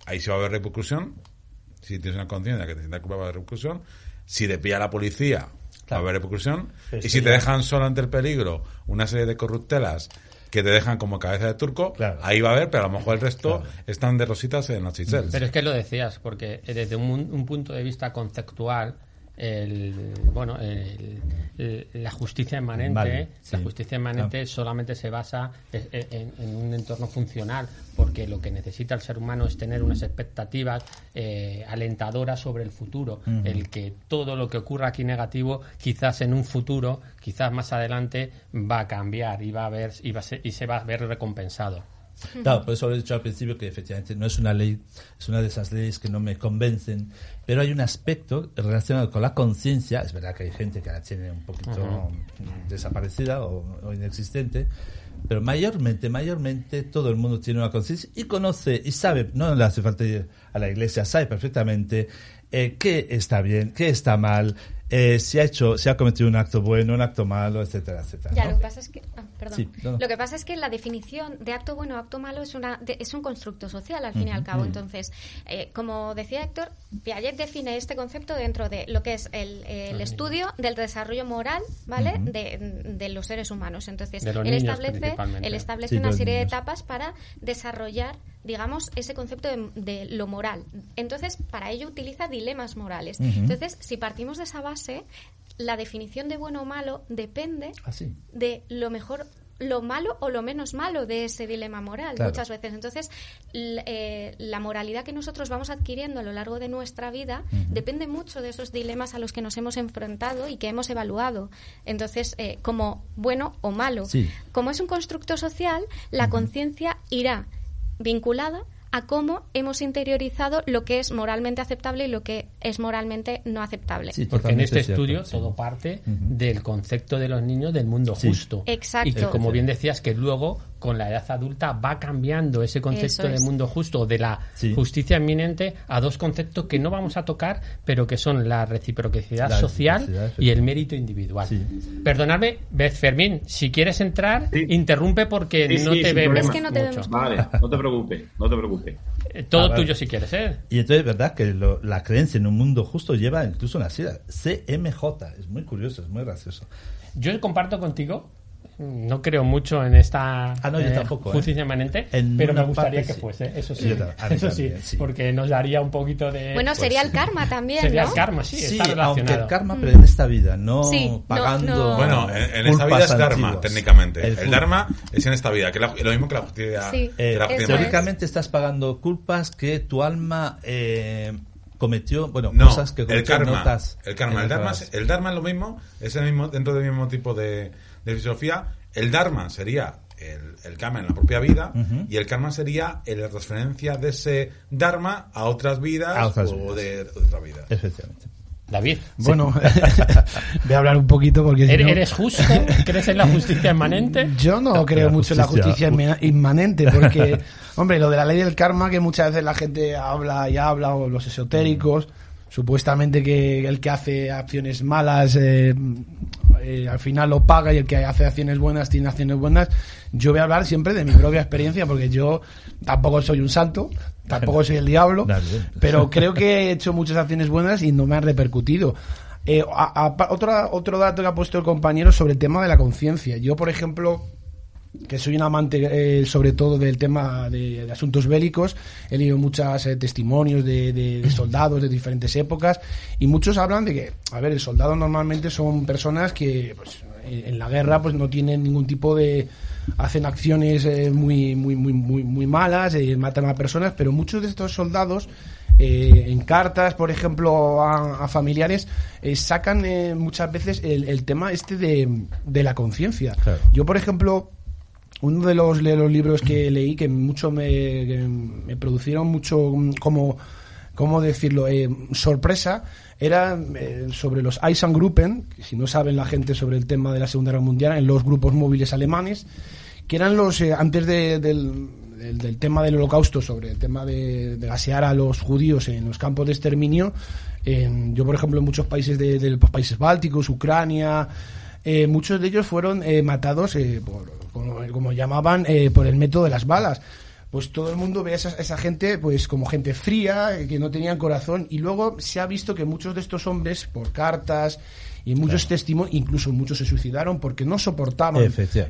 ahí sí va a haber repercusión. Si tienes una conciencia que te sientas culpable, va a haber repercusión. Si te pilla la policía, va a haber repercusión. Pero y si te dejan solo ante el peligro una serie de corruptelas que te dejan como cabeza de turco, Claro. ahí va a haber, pero a lo mejor el resto Claro. están de rositas en las. Pero es que lo decías, porque desde un, un punto de vista conceptual, el, bueno, el- el- la justicia inmanente, Vale, la sí. justicia inmanente Ah. solamente se basa en, en- en un entorno funcional, porque lo que necesita el ser humano es tener unas expectativas eh, alentadoras sobre el futuro, el que todo lo que ocurra aquí negativo, quizás en un futuro, quizás más adelante, va a cambiar y va a ver y va a ser- y se va a ver recompensado. Claro, por eso lo he dicho al principio que efectivamente no es una ley, es una de esas leyes que no me convencen, pero hay un aspecto relacionado con la conciencia, es verdad que hay gente que la tiene un poquito desaparecida o, o inexistente, pero mayormente, mayormente todo el mundo tiene una conciencia y conoce y sabe, no le hace falta ir a la iglesia, sabe perfectamente eh, qué está bien, qué está mal, eh, si ha hecho, si ha cometido un acto bueno, un acto malo, etcétera, etcétera. Ya, ¿no? lo que pasa es que, ah, perdón. Sí, no, no. Lo que pasa es que la definición de acto bueno o acto malo es una de- es un constructo social al fin y al cabo. Entonces, eh, como decía Héctor, Piaget define este concepto dentro de lo que es el, el estudio del desarrollo moral, ¿vale? de, de los seres humanos. Entonces, él establece él establece Sí, una serie de etapas para desarrollar digamos, ese concepto de, de lo moral. Entonces, para ello utiliza dilemas morales. Entonces, si partimos de esa base, la definición de bueno o malo depende Así. de lo mejor lo malo o lo menos malo de ese dilema moral Claro. muchas veces entonces eh, la moralidad que nosotros vamos adquiriendo a lo largo de nuestra vida depende mucho de esos dilemas a los que nos hemos enfrentado y que hemos evaluado entonces eh, como bueno o malo Sí. como es un constructo social la conciencia irá vinculada a cómo hemos interiorizado lo que es moralmente aceptable y lo que es moralmente no aceptable Sí, Porque en este cierto, estudio sí. todo parte del concepto de los niños del mundo Sí. justo. Exacto. Y que, como bien decías, que luego con la edad adulta va cambiando ese concepto de mundo justo de la Sí. justicia inminente a dos conceptos que no vamos a tocar, pero que son la reciprocidad La social reciprocidad, y el mérito individual. Sí. Perdonadme, Beth Fermín, si quieres entrar, Sí. interrumpe porque Sí, no sí, te vemos problema. Es que no te mucho. vemos. Vale, no te preocupes, no te preocupes. Eh, Todo Ah, vale. tuyo si quieres, ¿eh? Y entonces es verdad que lo- la creencia en un mundo justo lleva incluso una sigla, CMJ. Es muy curioso, es muy gracioso. Yo comparto contigo. No creo mucho en esta Ah, no, yo tampoco, ¿eh? justicia inmanente, En pero me gustaría que sí. fuese, eso sí, Yo [LAUGHS] eso sí, porque nos daría un poquito de... Bueno, Pues sería el karma también, sería ¿no? el karma, sí, Sí, está aunque el karma, pero en esta vida, no pagando. no. Bueno, en, en esta vida es Dharma, técnicamente. El, fun- Dharma es en esta vida, que es la- lo mismo que la justicia. Sí. que Eh, la es. teóricamente estás pagando culpas que tu alma eh, cometió, bueno, No, cosas que el cometió karma. notas el karma. El dharma, el dharma es lo mismo, es el mismo dentro del mismo tipo de, de filosofía. El dharma sería el, el karma en la propia vida y el karma sería la transferencia de ese dharma a otras vidas A otras o vidas. de, de otra vida. Efectivamente. David, Bueno, [LAUGHS] [LAUGHS] voy a hablar un poquito porque si ¿eres, no- eres justo? ¿Crees en la justicia inmanente? [LAUGHS] Yo no La- creo mucho en la justicia. justicia inma- inmanente, porque, hombre, lo de la ley del karma, que muchas veces la gente habla y habla, o los esotéricos, supuestamente que el que hace acciones malas eh, eh, al final lo paga y el que hace acciones buenas tiene acciones buenas. Yo voy a hablar siempre de mi propia experiencia, porque yo tampoco soy un santo, tampoco soy el diablo, [LAUGHS] pero creo que he hecho muchas acciones buenas y no me han repercutido. Eh, a- a- otra- otro dato que ha puesto el compañero sobre el tema de la conciencia. Yo, por ejemplo, que soy un amante eh, sobre todo del tema de, de asuntos bélicos, he leído muchos testimonios de, de- de soldados de diferentes épocas y muchos hablan de que, a ver, el soldado normalmente son personas que pues, en en la guerra pues no tienen ningún tipo de hacen acciones eh, muy, muy, muy, muy, muy malas, eh, matan a personas, pero muchos de estos soldados eh, en cartas, por ejemplo, a, a familiares, eh, sacan eh, muchas veces el, el tema este de, de la conciencia. Claro. Yo, por ejemplo, uno de los, de los libros que [CLEARS THROAT] leí que mucho me, que me producieron mucho mm, como cómo decirlo Eh, sorpresa era eh, sobre los Eisengruppen que si no saben la gente sobre el tema de la Segunda Guerra Mundial en los grupos móviles alemanes que eran los eh, antes de- del, del- del tema del holocausto sobre el tema de, de gasear a los judíos en los campos de exterminio en- yo por ejemplo en muchos países de, de los países bálticos Ucrania eh, muchos de ellos fueron eh, matados eh, por, como, llamaban eh, por el método de las balas. Pues todo el mundo ve a esa, esa gente pues como gente fría eh, que no tenían corazón y luego se ha visto que muchos de estos hombres por cartas y muchos testimonios incluso muchos se suicidaron porque no soportaban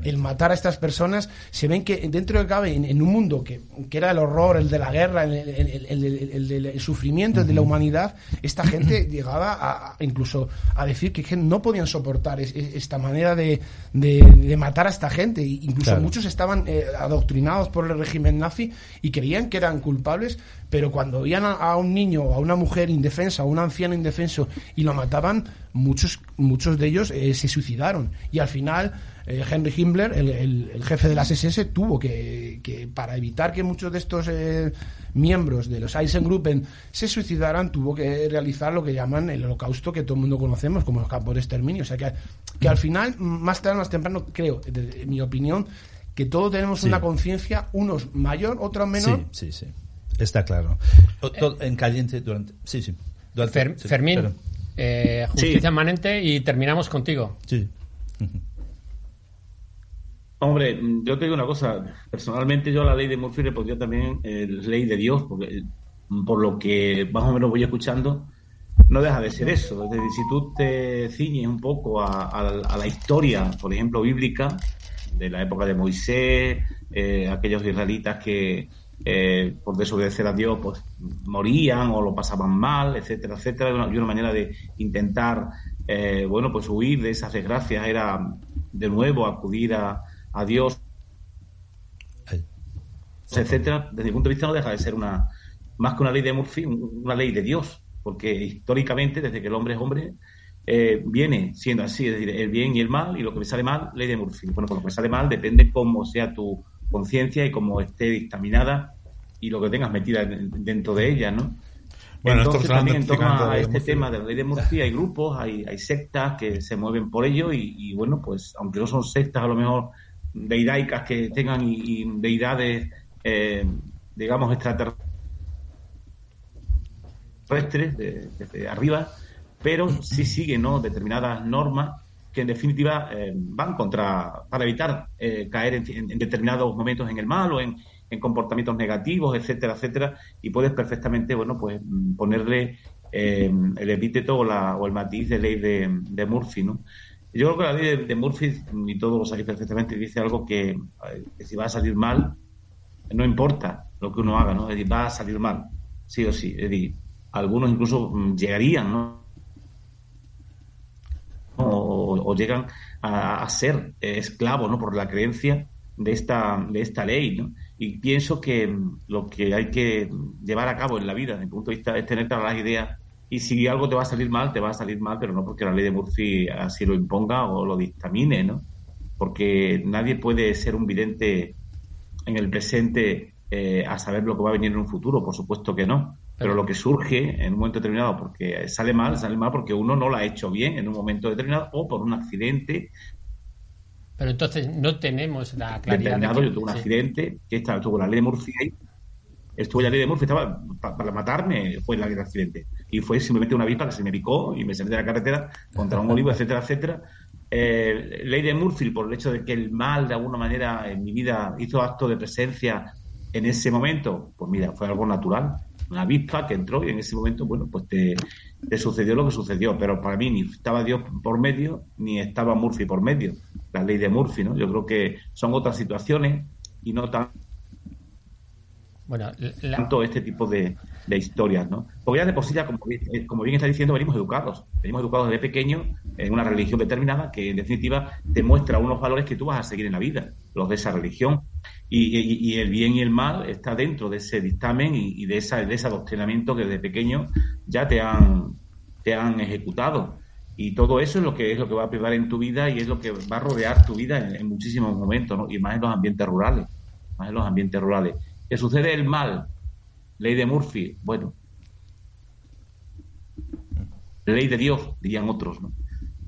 el matar a estas personas. Se ven que dentro de cabe en, en un mundo que, que era el horror el de la guerra el, el- sufrimiento el de la humanidad esta gente [CLEARS THROAT] llegaba a, a- incluso a decir que, que no podían soportar es- es- esta manera de, de- de matar a esta gente. Incluso Claro. muchos estaban eh, adoctrinados por el régimen nazi y creían que eran culpables pero cuando veían a, a un niño o a una mujer indefensa o a un anciano indefenso y lo mataban muchos muchos de ellos eh, se suicidaron y al final eh, Henry Himmler el, el- el jefe de las SS tuvo que, que para evitar que muchos de estos eh, miembros de los Eisengruppen se suicidaran tuvo que realizar lo que llaman el holocausto que todo el mundo conocemos como los campos de exterminio o sea que, que al final más tarde o más temprano creo en mi opinión que todos tenemos Sí. una conciencia unos mayor otros menor Sí, sí, sí. Está claro. En caliente durante. Sí, sí. Durante- Fer- sí, Fermín, eh, justicia Sí. inmanente y terminamos contigo. Sí. Hombre, yo te digo una cosa. Personalmente, yo a la ley de Murphy le pondría también eh, ley de Dios, porque mm, por lo que más o menos voy escuchando, no deja de ser eso. Es decir, si tú te ciñes un poco a, a- a la historia, por ejemplo, bíblica, de la época de Moisés, eh, aquellos israelitas que eh, por desobedecer a Dios pues morían o lo pasaban mal, etcétera, etcétera, y una, y una manera de intentar, eh, bueno, pues huir de esas desgracias era de nuevo acudir a, a Dios etcétera, desde mi punto de vista no deja de ser una más que una ley de Murphy, un- una ley de Dios, porque históricamente, desde que el hombre es hombre, eh, viene siendo así, es decir, el bien y el mal, y lo que me sale mal, ley de Murphy. Bueno, pues lo que me sale mal depende cómo sea tu conciencia y cómo esté dictaminada y lo que tengas metida en- dentro de ella, ¿no? Bueno, Entonces, también en torno de a de este tema de la ley de Murphy hay grupos, hay, hay sectas que se mueven por ello y, y, bueno, pues aunque no son sectas a lo mejor deidaicas que tengan y, deidades, eh, digamos, extraterrestres desde arriba, pero sí siguen ¿no? determinadas normas que en definitiva eh, van contra, para evitar eh, caer en, determinados momentos en el mal o en, comportamientos negativos, etcétera, etcétera, y puedes perfectamente, bueno, pues ponerle eh, el epíteto o, la, o, el matiz de ley de, Murphy, ¿no? Yo creo que la ley de, Murphy, y todos lo sabéis perfectamente, dice algo que, si va a salir mal, no importa lo que uno haga, ¿no? Es decir, va a salir mal, sí o sí. Es algunos incluso mm, llegarían, ¿no? O, llegan a, ser esclavos ¿no? por la creencia de esta, de esta ley. ¿no? Y pienso que lo que hay que llevar a cabo en la vida, desde mi punto de vista, es tener todas las ideas. Y si algo te va a salir mal, te va a salir mal, pero no porque la ley de Murphy así lo imponga o lo dictamine, ¿no? Porque nadie puede ser un vidente en el presente eh, a saber lo que va a venir en un futuro, por supuesto que no. Pero lo que surge en un momento determinado, porque sale mal, sale mal porque uno no lo ha hecho bien en un momento determinado o por un accidente. Pero entonces no tenemos la claridad. De yo tuve un accidente que estaba, tuvo la ley de Murphy ahí. Estuvo la ley de Murphy, estaba para matarme, fue la ley de accidente. Y fue simplemente una avispa que se me picó y me salí de la carretera contra un olivo, etcétera, etcétera. Eh, ley de Murphy, por el hecho de que el mal de alguna manera en mi vida hizo acto de presencia en ese momento, pues mira, fue algo natural una avispa que entró y en ese momento, bueno, pues te, sucedió lo que sucedió. Pero para mí ni estaba Dios por medio, ni estaba Murphy por medio. La ley de Murphy, ¿no? Yo creo que son otras situaciones y no tan, bueno, tanto este tipo de, de, historias, ¿no? Porque ya de por sí, ya, como, como bien está diciendo, venimos educados. Venimos educados desde pequeño en una religión determinada que, en definitiva, te muestra unos valores que tú vas a seguir en la vida, los de esa religión y, el bien y el mal está dentro de ese dictamen y, de, esa, de ese adoctrinamiento que desde pequeño ya te han, te han ejecutado. Y todo eso es lo que es lo que va a privar en tu vida y es lo que va a rodear tu vida en, muchísimos momentos, ¿no? y más en los ambientes rurales. Más en los ambientes rurales. ¿Qué sucede el mal? Ley de Murphy, bueno. Ley de Dios, dirían otros, ¿no?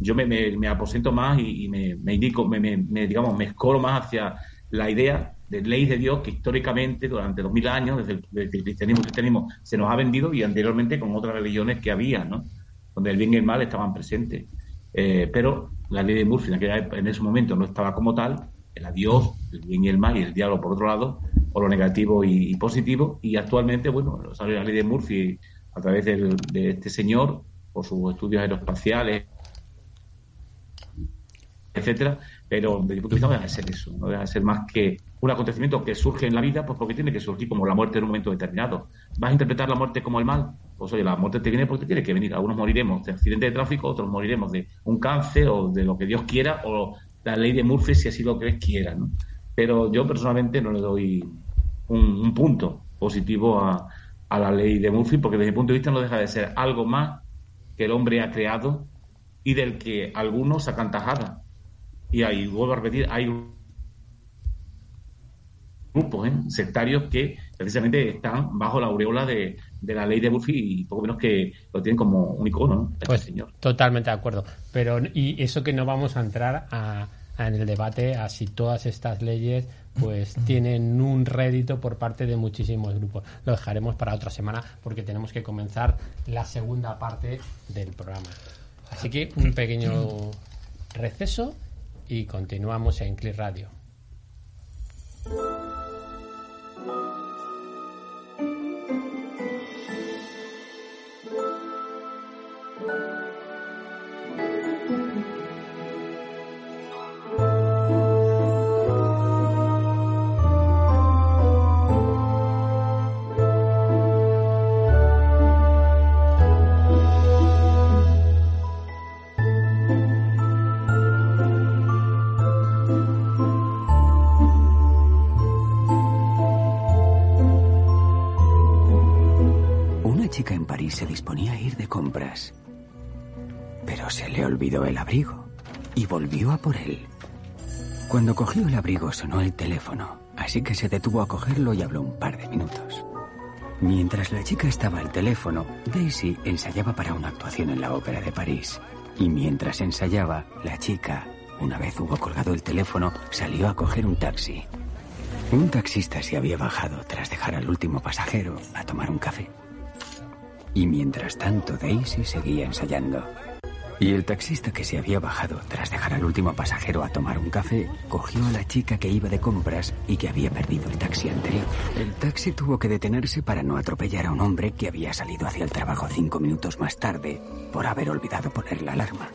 Yo me, me, aposento más y, me, me indico, me, digamos, me escoro más hacia la idea de ley de Dios que históricamente durante dos mil años, desde el, cristianismo, cristianismo, se nos ha vendido y anteriormente con otras religiones que había, ¿no? donde el bien y el mal estaban presentes. Eh, pero la ley de Murphy en, ese momento no estaba como tal, era Dios, el bien y el mal y el diablo por otro lado, o lo negativo y, positivo, y actualmente, bueno, sale la ley de Murphy a través de este señor, por sus estudios aeroespaciales, etcétera, pero desde mi punto de vista no deja de ser eso, no deja de ser más que un acontecimiento que surge en la vida, pues porque tiene que surgir como la muerte en un momento determinado. ¿Vas a interpretar la muerte como el mal? Pues oye, la muerte te viene porque tiene que venir. Algunos moriremos de accidente de tráfico, otros moriremos de un cáncer o de lo que Dios quiera o la ley de Murphy si así lo crees quiera. Pero yo personalmente no le doy un, punto positivo a, a la ley de Murphy porque desde mi punto de vista no deja de ser algo más que el hombre ha creado y del que algunos sacan tajada. Y ahí, vuelvo a repetir, hay grupos ¿eh? sectarios que precisamente están bajo la aureola de, la ley de Murphy y poco menos que lo tienen como un icono, ¿no? Este pues, señor. Totalmente de acuerdo. Pero, y eso que no vamos a entrar a, en el debate a si todas estas leyes pues tienen un rédito por parte de muchísimos grupos. Lo dejaremos para otra semana porque tenemos que comenzar la segunda parte del programa. Así que un pequeño receso y continuamos en Click Radio. Pero se le olvidó el abrigo y volvió a por él. Cuando cogió el abrigo sonó el teléfono, así que se detuvo a cogerlo y habló un par de minutos. Mientras la chica estaba al teléfono, Daisy ensayaba para una actuación en la Ópera de París. Y mientras ensayaba, la chica Una vez hubo colgado el teléfono, salió a coger un taxi. Un taxista se había bajado tras dejar al último pasajero a tomar un café. Y mientras tanto, Daisy seguía ensayando. Y el taxista que se había bajado tras dejar al último pasajero a tomar un café, cogió a la chica que iba de compras y que había perdido el taxi anterior. El taxi tuvo que detenerse para no atropellar a un hombre que había salido hacia el trabajo cinco minutos más tarde por haber olvidado poner la alarma.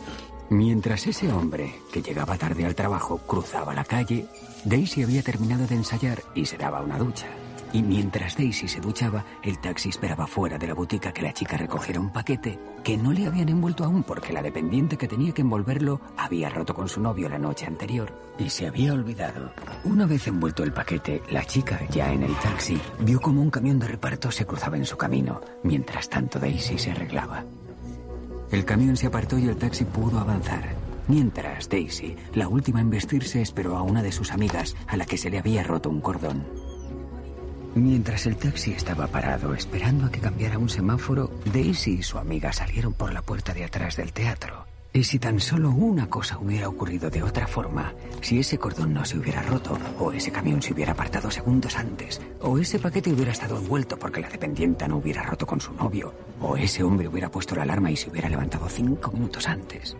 Mientras ese hombre, que llegaba tarde al trabajo, cruzaba la calle, Daisy había terminado de ensayar y se daba una ducha. Y mientras Daisy se duchaba, el taxi esperaba fuera de la botica que la chica recogiera un paquete que no le habían envuelto aún porque la dependiente que tenía que envolverlo había roto con su novio la noche anterior y se había olvidado. Una vez envuelto el paquete, la chica, ya en el taxi, vio como un camión de reparto se cruzaba en su camino. Mientras tanto, Daisy se arreglaba. El camión se apartó y el taxi pudo avanzar. Mientras, Daisy, la última en vestirse, esperó a una de sus amigas a la que se le había roto un cordón. Mientras el taxi estaba parado esperando a que cambiara un semáforo, Daisy y su amiga salieron por la puerta de atrás del teatro. Y si tan solo una cosa hubiera ocurrido de otra forma, si ese cordón no se hubiera roto, o ese camión se hubiera apartado segundos antes, o ese paquete hubiera estado envuelto porque la dependienta no hubiera roto con su novio, o ese hombre hubiera puesto la alarma y se hubiera levantado cinco minutos antes,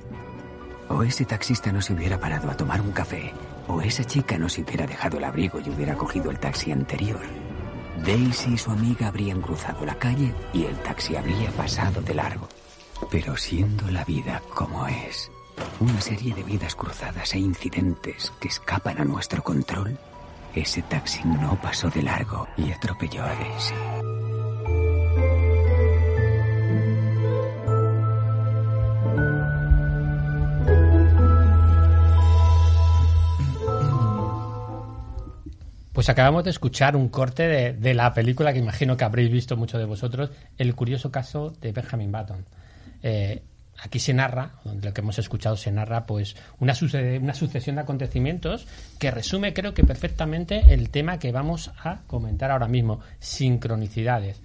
o ese taxista no se hubiera parado a tomar un café, o esa chica no se hubiera dejado el abrigo y hubiera cogido el taxi anterior. Daisy y su amiga habrían cruzado la calle y el taxi habría pasado de largo. Pero siendo la vida como es, una serie de vidas cruzadas e incidentes que escapan a nuestro control, ese taxi no pasó de largo y atropelló a Daisy. Pues acabamos de escuchar un corte de, de, la película que imagino que habréis visto muchos de vosotros, El curioso caso de Benjamin Button. Eh, aquí se narra, donde lo que hemos escuchado se narra, pues una, suce una sucesión de acontecimientos que resume, creo que perfectamente, el tema que vamos a comentar ahora mismo, sincronicidades.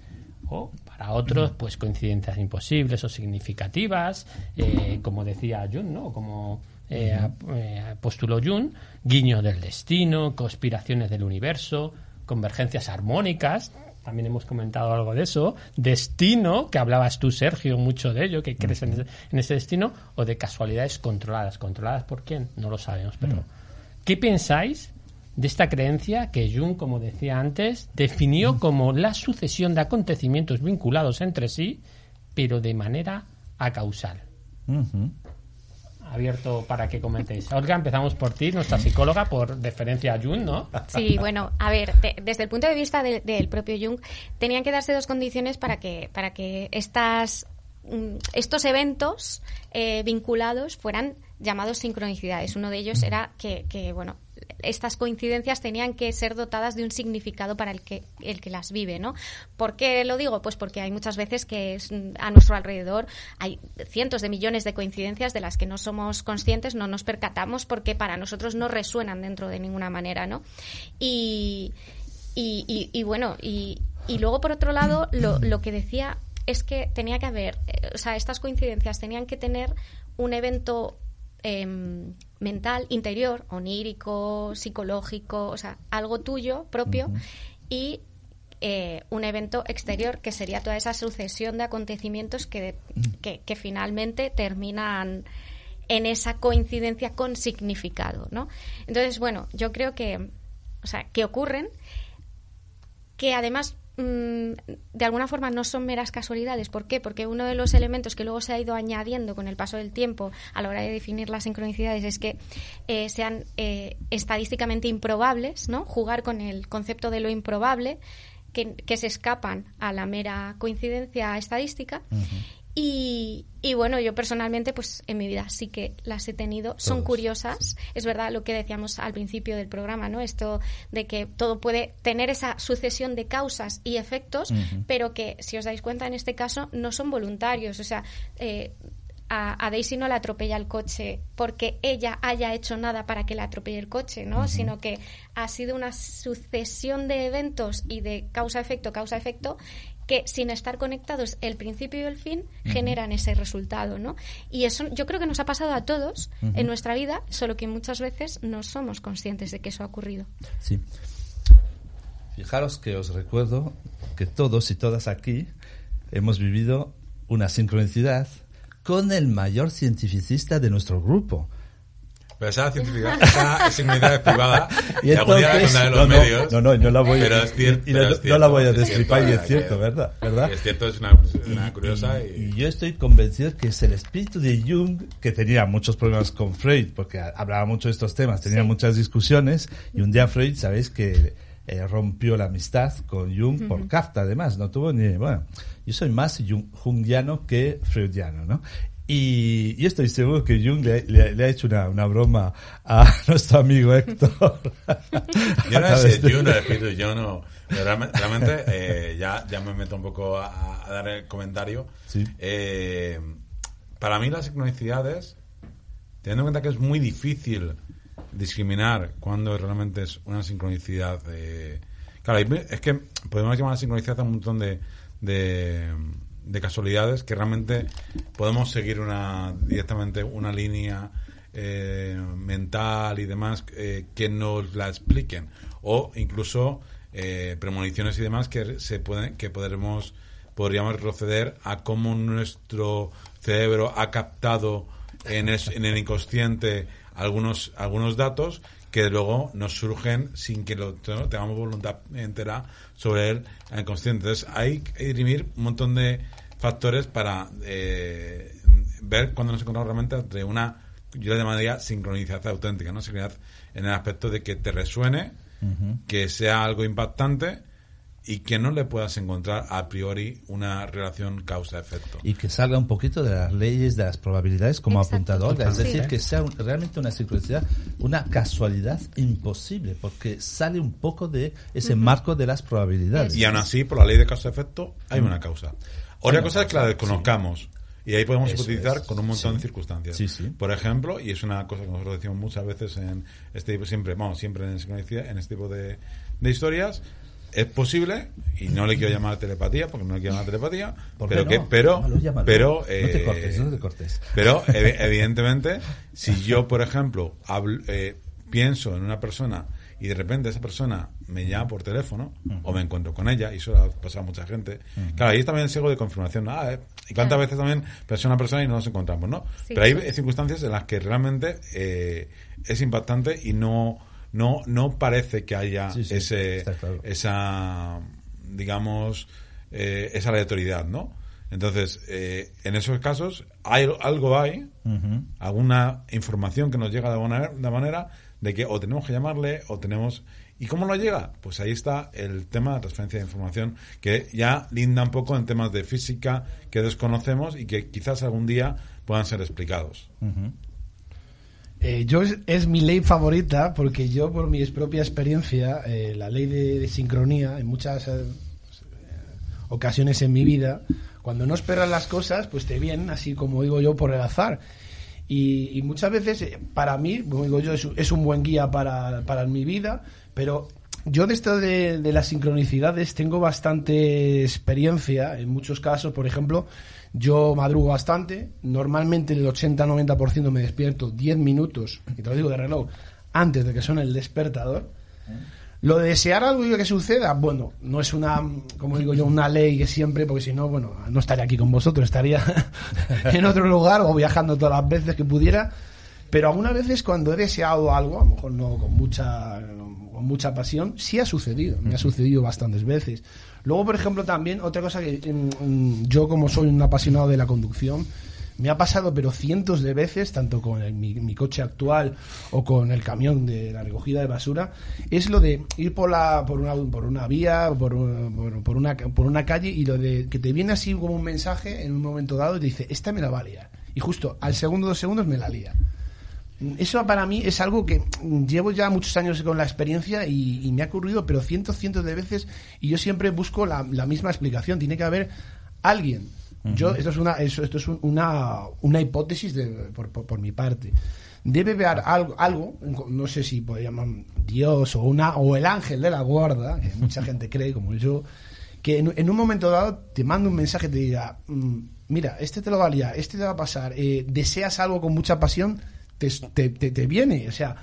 O para otros, pues coincidencias imposibles o significativas, eh, como decía Jung, ¿no? Como eh, eh, postuló Jung, guiño del destino, conspiraciones del universo, convergencias armónicas, también hemos comentado algo de eso, destino, que hablabas tú, Sergio, mucho de ello, que crees en, ese, en, ese, destino, o de casualidades controladas. ¿Controladas por quién? No lo sabemos, pero ¿qué pensáis de esta creencia que Jung, como decía antes, definió como la sucesión de acontecimientos vinculados entre sí, pero de manera acausal? Abierto para que comentéis. Olga, empezamos por ti, nuestra psicóloga, por deferencia a Jung, ¿no? Sí, bueno, a ver, de, desde el punto de vista del de, propio Jung, tenían que darse dos condiciones para que, para que estas, estos eventos eh, vinculados fueran llamados sincronicidades. Uno de ellos era que, que, bueno, estas coincidencias tenían que ser dotadas de un significado para el que, el que las vive, ¿no? ¿Por qué lo digo? Pues porque hay muchas veces que es, a nuestro alrededor hay cientos de millones de coincidencias de las que no somos conscientes, no nos percatamos porque para nosotros no resuenan dentro de ninguna manera, ¿no? Y, y, bueno, y, y luego por otro lado, lo, lo que decía es que tenía que haber, o sea, estas coincidencias tenían que tener un evento eh, mental, interior, onírico, psicológico, o sea, algo tuyo propio uh -huh. y eh, un evento exterior que sería toda esa sucesión de acontecimientos que, que, que, finalmente terminan en esa coincidencia con significado, ¿no? Entonces, bueno, yo creo que, o sea, que ocurren, que además de alguna forma no son meras casualidades. ¿Por qué? Porque uno de los elementos que luego se ha ido añadiendo con el paso del tiempo a la hora de definir las sincronicidades es que eh, sean eh, estadísticamente improbables, ¿no? Jugar con el concepto de lo improbable, que, se escapan a la mera coincidencia estadística. Y, y, bueno, yo personalmente, pues en mi vida sí que las he tenido. Todos. Son curiosas. Es verdad lo que decíamos al principio del programa, ¿no? Esto de que todo puede tener esa sucesión de causas y efectos, uh -huh. pero que, si os dais cuenta, en este caso no son voluntarios. O sea, eh, a, a Daisy no la atropella el coche porque ella haya hecho nada para que la atropelle el coche, ¿no? Sino que ha sido una sucesión de eventos y de causa-efecto, causa-efecto, que sin estar conectados el principio y el fin generan ese resultado, ¿no? Y eso yo creo que nos ha pasado a todos en nuestra vida, solo que muchas veces no somos conscientes de que eso ha ocurrido. Sí. Fijaros que os recuerdo que todos y todas aquí hemos vivido una sincronicidad con el mayor cientificista de nuestro grupo. Pero esa científica, esa sincronicidad es privada. Y Y, algún día la entonces- contaré en no, los no, medios. no, no, no la voy a- pero es cier- y no- pero no es cierto, la voy a es destripar y es cierto, que- ¿verdad? ¿verdad? Es cierto, es una, una curiosa y, Y yo estoy convencido que es el espíritu de Jung, que tenía muchos problemas con Freud, porque hablaba mucho de estos temas, tenía muchas discusiones, y un día Freud, sabéis que eh, rompió la amistad con Jung por carta, además, no tuvo ni... Bueno, yo soy más Jung- jungiano que freudiano, ¿no? Y yo estoy seguro que Jung le, le- le ha hecho una, una broma a [LAUGHS] nuestro amigo Héctor. Yo no A sé, [LAUGHS] yo yo no. realmente, realmente, eh, ya, ya me meto un poco a, a dar el comentario. Sí. Eh, para mí las sincronicidades, teniendo en cuenta que es muy difícil discriminar cuando realmente es una sincronicidad. eh, claro, es que podemos llamar sincronicidad a un montón de, de, de casualidades que realmente podemos seguir una directamente una línea eh, mental y demás eh, que nos la expliquen o incluso eh, premoniciones y demás que se pueden que podremos podríamos retroceder a cómo nuestro cerebro ha captado en, es- en el inconsciente algunos algunos datos que luego nos surgen sin que lo te- tengamos voluntad entera sobre el consciente. Entonces hay que dirimir un montón de factores para eh, ver cuando nos encontramos realmente entre una, yo le llamaría sincronicidad auténtica, ¿no? Sincronicidad en el aspecto de que te resuene, que sea algo impactante y que no le puedas encontrar a priori una relación causa-efecto. y que salga un poquito de las leyes de las probabilidades como ha Exacto. apuntado Olga, es Sí. decir, que sea un- realmente una sincronicidad, una casualidad imposible, porque sale un poco de ese marco de las probabilidades. Y aún así, por la ley de causa-efecto, hay una causa. Otra cosa es que la desconozcamos. Y ahí podemos Eso utilizar es. con un montón Sí. de circunstancias. Sí, sí. Por ejemplo, y es una cosa que nosotros decimos muchas veces en este tipo, siempre, vamos, siempre en, en este tipo de, de historias, es posible, y no le quiero llamar telepatía, porque no le quiero llamar telepatía, ¿Por qué pero no? que, pero, Llámalo, llámalo. pero, No te eh, cortes, no te cortes. Pero, evi- evidentemente, si yo, por ejemplo, hablo- eh, pienso en una persona y de repente esa persona me llama por teléfono o me encuentro con ella, y eso le ha pasado a mucha gente, claro, ahí también es algo de confirmación. Ah, eh, ¿Y cuántas Claro. veces también persona a persona y no nos encontramos? ¿no? Sí, Pero hay sí. circunstancias en las que realmente eh, es impactante y no, no, no parece que haya Sí, sí, ese, claro. esa, digamos, eh, esa aleatoriedad, ¿no? Entonces, eh, en esos casos, hay, algo hay, alguna información que nos llega de alguna manera, de que o tenemos que llamarle o tenemos... ¿Y cómo nos llega? Pues ahí está el tema de transferencia de información que ya linda un poco en temas de física que desconocemos y que quizás algún día puedan ser explicados. Eh, yo es, mi ley favorita porque yo por mi propia experiencia, eh, la ley de, de sincronía, en muchas eh, ocasiones en mi vida, cuando no esperas las cosas, pues te vienen así como digo yo por el azar. Y, y muchas veces, eh, para mí, como digo yo, es, un- buen guía para, para mi vida, pero yo de esto de, las sincronicidades tengo bastante experiencia. En muchos casos, por ejemplo, yo madrugo bastante. Normalmente el 80-90% me despierto 10 minutos, y te lo digo de reloj, antes de que suene el despertador. Lo de desear algo y que suceda, bueno, no es una, como digo yo, una ley que siempre, porque si no, bueno, no estaría aquí con vosotros, estaría [LAUGHS] en otro lugar o viajando todas las veces que pudiera. Pero algunas veces cuando he deseado algo, a lo mejor no con mucha, con mucha pasión, sí ha sucedido, me ha sucedido bastantes veces. Luego, por ejemplo, también otra cosa que mm, mm, yo como soy un apasionado de la conducción, me ha pasado pero cientos de veces, tanto con mi, coche actual o con el camión de la recogida de basura, es lo de ir por la por una, por una vía, por, por, por una, por una calle y lo de que te viene así como un mensaje en un momento dado y te dice, esta me la va a liar. Y justo al segundo dos segundos me la lía. Eso para mí es algo que mm, llevo ya muchos años con la experiencia y, me ha ocurrido, pero cientos, cientos de veces, y yo siempre busco la misma explicación. Tiene que haber alguien Yo, esto es una, eso, esto es un- una, una hipótesis de, por, por- por mi parte. Debe haber algo, algo, no sé si llamar Dios o una o el ángel de la guarda, que mucha gente cree, como yo, que en, en un momento dado te manda un mensaje y te diga, mm, mira, este te lo va a liar, este te va a pasar, eh, deseas algo con mucha pasión, te, te, te- te viene, o sea...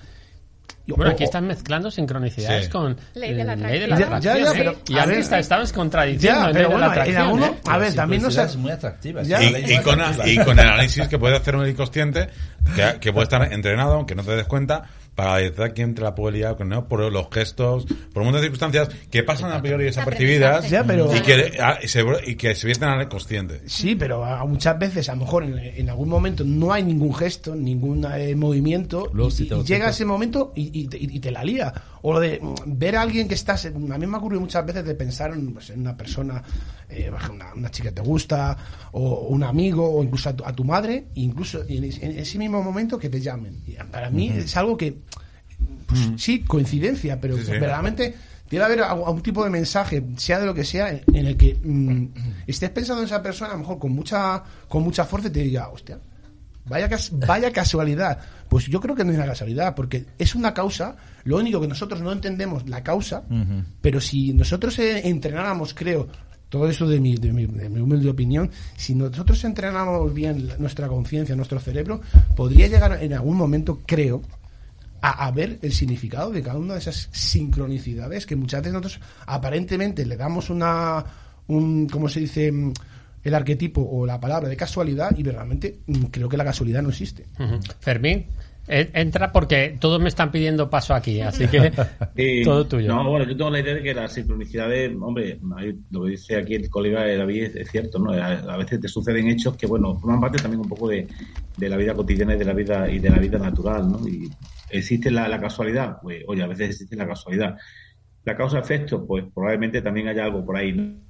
Bueno, aquí están mezclando sincronicidades Sí. con Ley de la atracción. Ya, ya, ya, ¿eh? pero, y antes estabas contradiciendo Ya, pero la en alguno- ¿eh? a ver, también no es muy atractiva. Y, con, y con el análisis que puede hacer un inconsciente, que, que puede estar entrenado, aunque no te des cuenta, para detectar quién te la puede liar, no, por los gestos, por un montón de circunstancias que pasan a priori desapercibidas Ya, pero- y, que, ah, y se, y que se vierten al consciente. Sí, pero a- muchas veces, a lo mejor en, en algún momento no hay ningún gesto, ningún eh, movimiento, Luego y, te llega ese momento y, y te- y te la lía. O lo de mm, ver a alguien que estás. A mí me ha ocurrido muchas veces de pensar en, pues, en una persona, eh, una, una chica que te gusta, o un amigo, o incluso a tu, a tu madre, e incluso en, en ese mismo momento que te llamen. Y para mí es algo que. Pues, Sí, coincidencia, pero Sí, sí. verdaderamente debe haber algún tipo de mensaje, sea de lo que sea, en en el que mm, estés pensando en esa persona, a lo mejor con mucha, con mucha fuerza y te diga, hostia, vaya, cas- vaya casualidad. Pues yo creo que no es una casualidad, porque es una causa, lo único que nosotros no entendemos la causa, pero si nosotros eh, entrenáramos, creo, todo eso de mi, de, mi, de mi humilde opinión, si nosotros entrenáramos bien nuestra conciencia, nuestro cerebro, podría llegar en algún momento, creo, a, a ver el significado de cada una de esas sincronicidades que muchas veces nosotros aparentemente le damos una un cómo se dice el arquetipo o la palabra de casualidad y verdaderamente mm, creo que la casualidad no existe. Fermín, eh, entra porque todos me están pidiendo paso aquí, así que [LAUGHS] todo tuyo. No, bueno, yo tengo la idea de que las sincronicidades, hombre, lo que dice aquí el colega David es, cierto, ¿no? A, a veces te suceden hechos que, bueno, forman parte también un poco de, de la vida cotidiana y de la vida y de la vida natural, ¿no? Y existe la, la casualidad, pues, oye, a veces existe la casualidad. La causa-efecto, pues probablemente también haya algo por ahí, ¿no?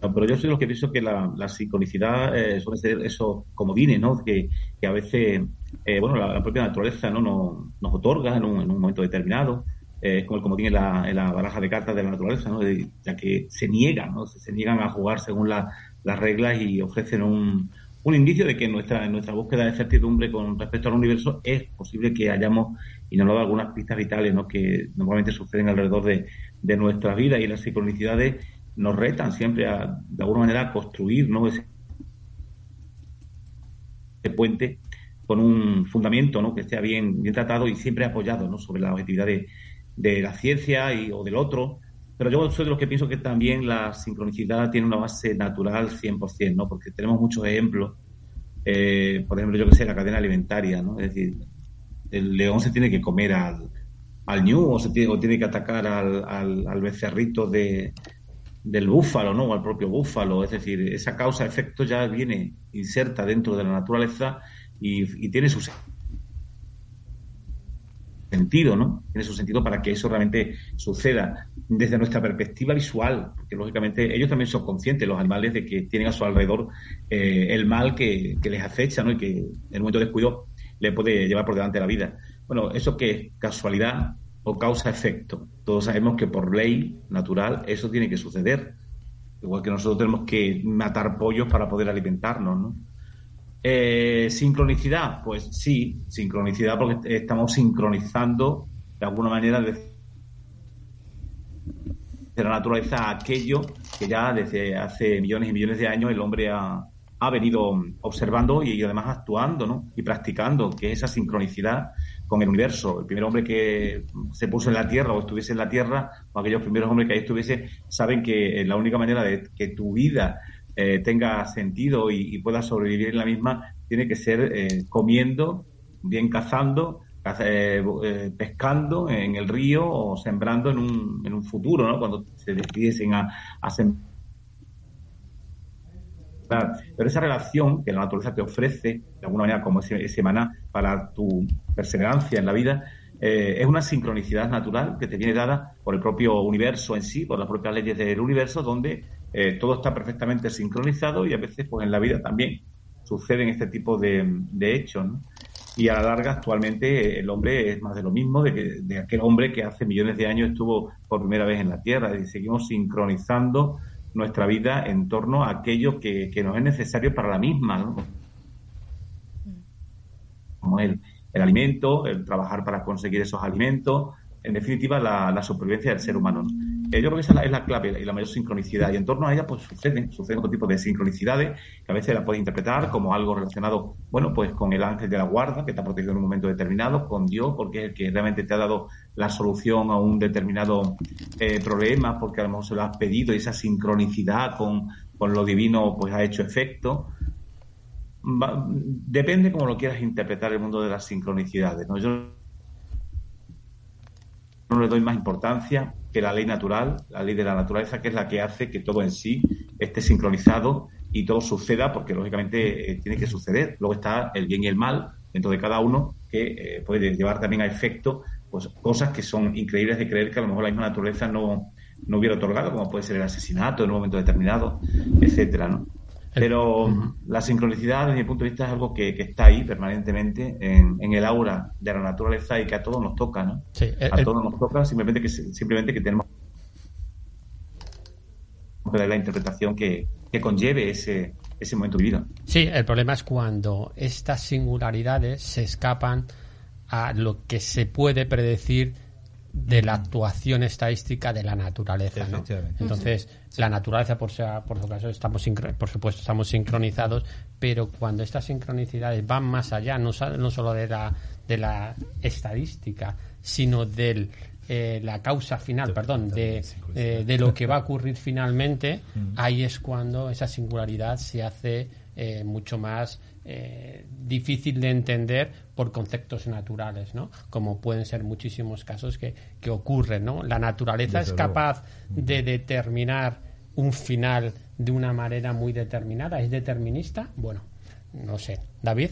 No, pero yo soy lo que pienso que la, la sincronicidad eh, suele ser esos comodines, ¿no? Que, que a veces, eh, bueno, la, la propia naturaleza ¿no? nos, nos otorga en un, en un momento determinado. Eh, como comodín en la, en la baraja de cartas de la naturaleza, ¿no? De- ya que se niegan, ¿no? Se, se niegan a jugar según la- las reglas y ofrecen un, un indicio de que nuestra, en nuestra búsqueda de certidumbre con respecto al universo es posible que hayamos, da algunas pistas vitales, ¿no? Que normalmente suceden alrededor de, de nuestra vida y las sincronicidades nos retan siempre a, de alguna manera, a construir ¿no? ese, puente con un fundamento ¿no? que esté bien, bien tratado y siempre apoyado ¿no? sobre la objetividad de, de la ciencia y, o del otro. Pero yo soy de los que pienso que también la sincronicidad tiene una base natural 100%, ¿no? porque tenemos muchos ejemplos. Eh, por ejemplo, yo que sé, la cadena alimentaria, ¿no? Es decir, el león se tiene que comer al, al ñu o, se tiene, o tiene que atacar al, al becerrito de, del búfalo, ¿no? O al propio búfalo. Es decir, esa causa-efecto ya viene inserta dentro de la naturaleza y, tiene su sentido, ¿no? Tiene su sentido para que eso realmente suceda desde nuestra perspectiva visual, porque lógicamente ellos también son conscientes, los animales, de que tienen a su alrededor eh, el mal que, que les acecha, ¿no? Y que en un momento de descuido le puede llevar por delante la vida. Bueno, eso que es casualidad causa-efecto. Todos sabemos que por ley natural eso tiene que suceder. Igual que nosotros tenemos que matar pollos para poder alimentarnos, ¿no? Eh, sincronicidad, pues sí, sincronicidad porque estamos sincronizando de alguna manera de, de la naturaleza aquello que ya desde hace millones y millones de años el hombre ha, ha venido observando y además actuando ¿no? y practicando, que es esa sincronicidad con el universo. El primer hombre que se puso en la Tierra o estuviese en la Tierra, o aquellos primeros hombres que ahí estuviesen, saben que la única manera de que tu vida eh, tenga sentido y, y pueda sobrevivir en la misma tiene que ser eh, comiendo, bien cazando, caza- eh, eh, pescando en el río o sembrando en un, en un futuro, ¿no? cuando se decidiesen a, a sembrar Pero esa relación que la naturaleza te ofrece, de alguna manera, como ese, para tu perseverancia en la vida, eh, es una sincronicidad natural que te viene dada por el propio universo en sí, por las propias leyes del universo, donde eh, todo está perfectamente sincronizado y a veces, pues en la vida también suceden este tipo de, de hechos. Y a la larga, actualmente, el hombre es más de lo mismo de, que- de aquel hombre que hace millones de años estuvo por primera vez en la Tierra. Y seguimos sincronizando nuestra vida en torno a aquello que, nos es necesario para la misma, ¿no? como el, el alimento, el trabajar para conseguir esos alimentos, en definitiva, la, supervivencia del ser humano. Yo creo que esa es la, clave y la mayor sincronicidad. Y en torno a ella, pues suceden, suceden otro tipo de sincronicidades que a veces la puedes interpretar como algo relacionado, bueno, pues con el ángel de la guarda que te ha protegido en un momento determinado, con Dios, porque es el que realmente te ha dado la solución a un determinado eh, problema, porque a lo mejor se lo has pedido y esa sincronicidad con, con lo divino, pues ha hecho efecto. depende cómo lo quieras interpretar el mundo de las sincronicidades. ¿no? Yo no le doy más importancia la ley natural, la ley de la naturaleza, que es la que hace que todo en sí esté sincronizado y todo suceda, porque lógicamente eh, tiene que suceder. Luego está el bien y el mal dentro de cada uno, que eh, puede llevar también a efecto pues cosas que son increíbles de creer que a lo mejor la misma naturaleza no, no hubiera otorgado, como puede ser el asesinato en un momento determinado, etcétera, ¿no? Pero la sincronicidad, desde mi punto de vista, es algo que, está ahí permanentemente en, el aura de la naturaleza y que a todos nos toca, ¿no? a todos nos toca, simplemente que, simplemente que tenemos que dar la interpretación que, conlleve ese, ese momento vivido. Sí, el problema es cuando estas singularidades se escapan a lo que se puede predecir de la actuación estadística de la naturaleza. ¿no? Entonces, la naturaleza, por, sea, por su caso, estamos por supuesto, estamos sincronizados, pero cuando estas sincronicidades van más allá, no, no solo de la, de la estadística, sino de eh, la causa final, perdón, de, eh, de lo que va a ocurrir finalmente, ahí es cuando esa singularidad se hace eh, mucho más eh, difícil de entender por conceptos naturales, ¿no? Como pueden ser muchísimos casos que, que ocurren, ¿no? La naturaleza es capaz de determinar un final de una manera muy determinada, es determinista. Bueno, no sé, David.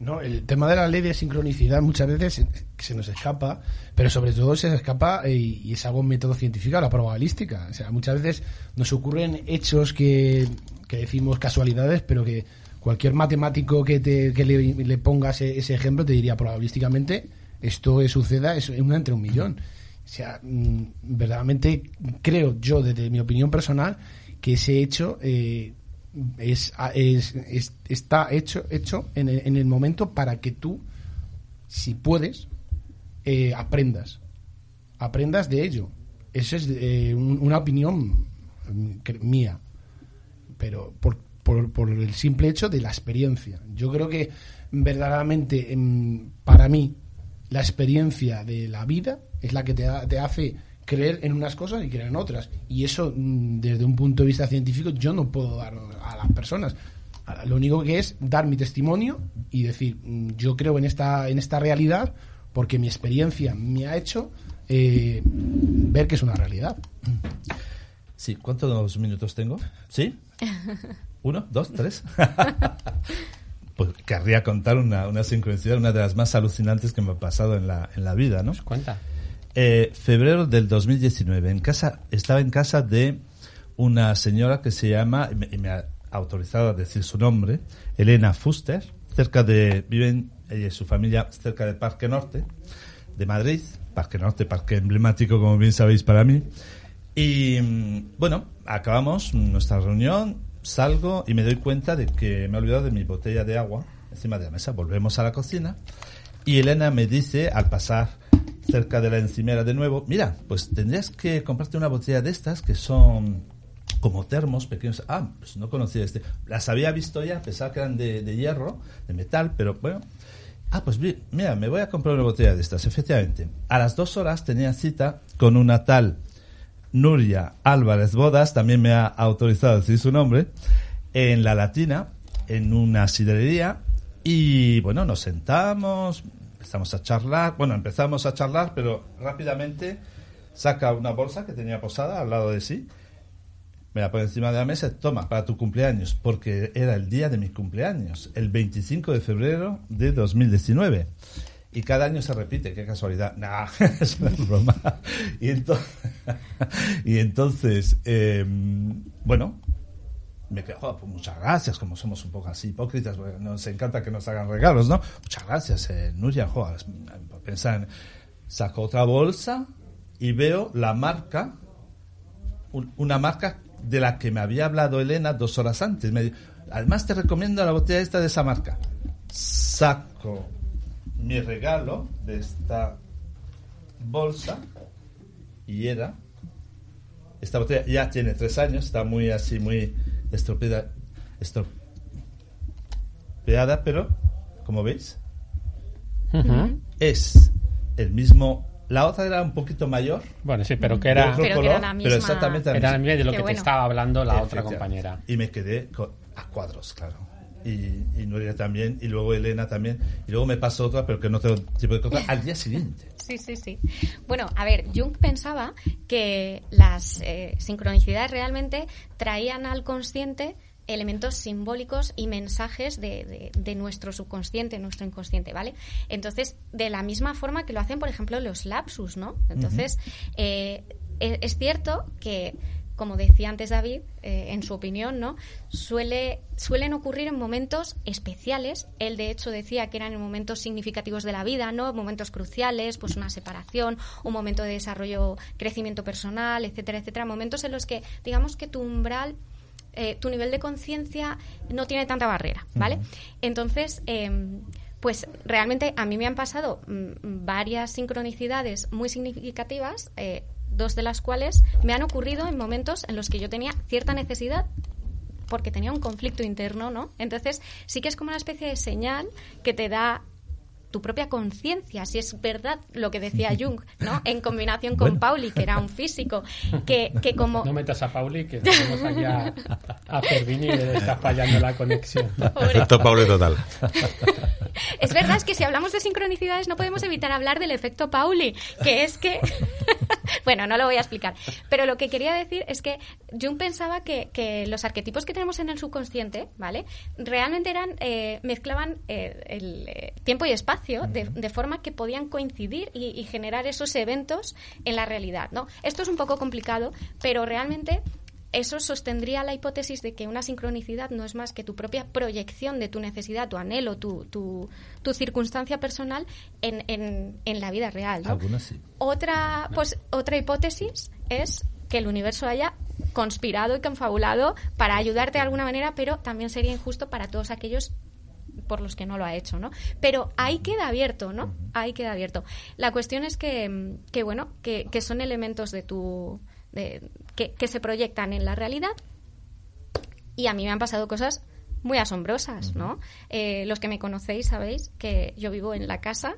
No, el tema de la ley de sincronicidad muchas veces se nos escapa, pero sobre todo se escapa eh, y, es algo un método científico, la probabilística. O sea, muchas veces nos ocurren hechos que, que decimos casualidades, pero que cualquier matemático que, te, que le, pongas ese, ejemplo te diría probabilísticamente esto suceda es una entre un millón. O sea, mm, verdaderamente creo yo, desde mi opinión personal, que ese hecho eh, es, es, está hecho, hecho en el, en el, momento para que tú, si puedes, eh, aprendas. Aprendas de ello. Esa es eh, una opinión mm, mía. Pero por, por, el simple hecho de la experiencia. Yo creo que verdaderamente em, para mí la experiencia de la vida es la que te, te hace creer en unas cosas y creer en otras. Y eso, mm, desde un punto de vista científico, yo no puedo dar a las personas. Lo único que es dar mi testimonio y decir, mm, yo creo en esta, en esta realidad porque mi experiencia me ha hecho eh, ver que es una realidad. Sí, ¿cuántos minutos tengo? ¿Sí? [LAUGHS] ¿Uno? ¿Dos? ¿Tres? [LAUGHS] pues querría contar una, una, sincronicidad, una de las más alucinantes que me ha pasado en la, en la vida, ¿no? Pues cuenta. Eh, febrero del 2019. En casa, estaba en casa de una señora que se llama, y me, ha autorizado a decir su nombre, Elena Fuster, cerca de, viven ella y su familia cerca del Parque Norte de Madrid, Parque Norte, parque emblemático, como bien sabéis, para mí. Y mm, bueno, acabamos nuestra reunión, salgo y me doy cuenta de que me he olvidado de mi botella de agua encima de la mesa. Volvemos a la cocina y Elena me dice, al pasar cerca de la encimera de nuevo, mira, pues tendrías que comprarte una botella de estas que son como termos pequeños. Ah, pues no conocía este. Las había visto ya, pensaba que eran de, de hierro, de metal, pero bueno. Ah, pues mira, me voy a comprar una botella de estas, efectivamente. A las dos horas tenía cita con una tal Nuria Álvarez Bodas, también me ha autorizado decir su nombre, en la Latina, en una sidrería, y bueno, nos sentamos, empezamos a charlar, bueno, empezamos a charlar, pero rápidamente saca una bolsa que tenía posada al lado de sí, me la pone encima de la mesa, toma, para tu cumpleaños, porque era el día de mi cumpleaños, el 25 de febrero de 2019. Y cada año se repite, qué casualidad. [LAUGHS] Nah, es una broma. [LAUGHS] Y entonces, em, bueno, me quedo, pues muchas gracias, como somos un poco así hipócritas, nos encanta que nos hagan regalos, ¿no? Muchas gracias, eh, Nuria, joder, pensar en, saco otra bolsa y veo la marca, una marca de la que me había hablado Elena dos horas antes. Me además te recomiendo la botella esta de esa marca. Saco mi regalo de esta bolsa y era esta botella ya tiene tres años, está muy así, muy estropeada, estropeada pero como veis es el mismo la otra era un poquito mayor. Bueno, sí, pero que era, pero, color, la misma... pero exactamente era la misma de lo Qué que bueno. te estaba hablando la otra compañera. Y me quedé con- a cuadros, claro. Y, y Nuria también, y luego Elena también. Y luego me pasó otra, pero que no tengo tiempo de contar, al día siguiente. [LAUGHS] Sí, sí, sí. Bueno, a ver, Jung pensaba que las eh, sincronicidades realmente traían al consciente elementos simbólicos y mensajes de, de- de nuestro subconsciente, nuestro inconsciente, ¿vale? Entonces, de la misma forma que lo hacen, por ejemplo, los lapsus, ¿no? Entonces, eh, e- es cierto que, como decía antes David, eh, en su opinión, ¿no? Suele, suelen ocurrir en momentos especiales. Él, de hecho, decía que eran en momentos significativos de la vida, ¿no? Momentos cruciales, pues una separación, un momento de desarrollo, crecimiento personal, etcétera, etcétera. Momentos en los que, digamos que tu umbral eh, tu nivel de conciencia no tiene tanta barrera, ¿vale? Entonces, em, pues realmente a mí me han pasado mm, varias sincronicidades muy significativas, eh, dos de las cuales me han ocurrido en momentos en los que yo tenía cierta necesidad porque tenía un conflicto interno, ¿no? Entonces, sí que es como una especie de señal que te da tu propia conciencia, si es verdad lo que decía [LAUGHS] Jung, ¿no? En combinación con Bueno. Pauli, que era un físico, que, que como... No metas a Pauli, que tenemos aquí a, a Fervini y le está fallando la conexión. [LAUGHS] Efecto Pablo total. Es verdad, es que si hablamos de sincronicidades no podemos evitar hablar del efecto Pauli, que es que... [LAUGHS] bueno, no lo voy a explicar. Pero lo que quería decir es que Jung pensaba que, que los arquetipos que tenemos en el subconsciente, ¿vale? Realmente eran, eh, mezclaban eh, el eh, tiempo y espacio de, de forma que podían coincidir y, y generar esos eventos en la realidad, ¿no? Esto es un poco complicado, pero realmente eso sostendría la hipótesis de que una sincronicidad no es más que tu propia proyección de tu necesidad, tu anhelo, tu, tu, tu circunstancia personal en, en, en la vida real. ¿no? Algunas sí. Otra, pues, otra hipótesis es que el universo haya conspirado y confabulado para ayudarte de alguna manera, pero también sería injusto para todos aquellos por los que no lo ha hecho, ¿no? Pero ahí queda abierto, ¿no? Ahí queda abierto. La cuestión es que, mm, que bueno, que, que son elementos de tu... de- que, que se proyectan en la realidad y a mí me han pasado cosas muy asombrosas, ¿no? Eh, los que me conocéis sabéis que yo vivo en la casa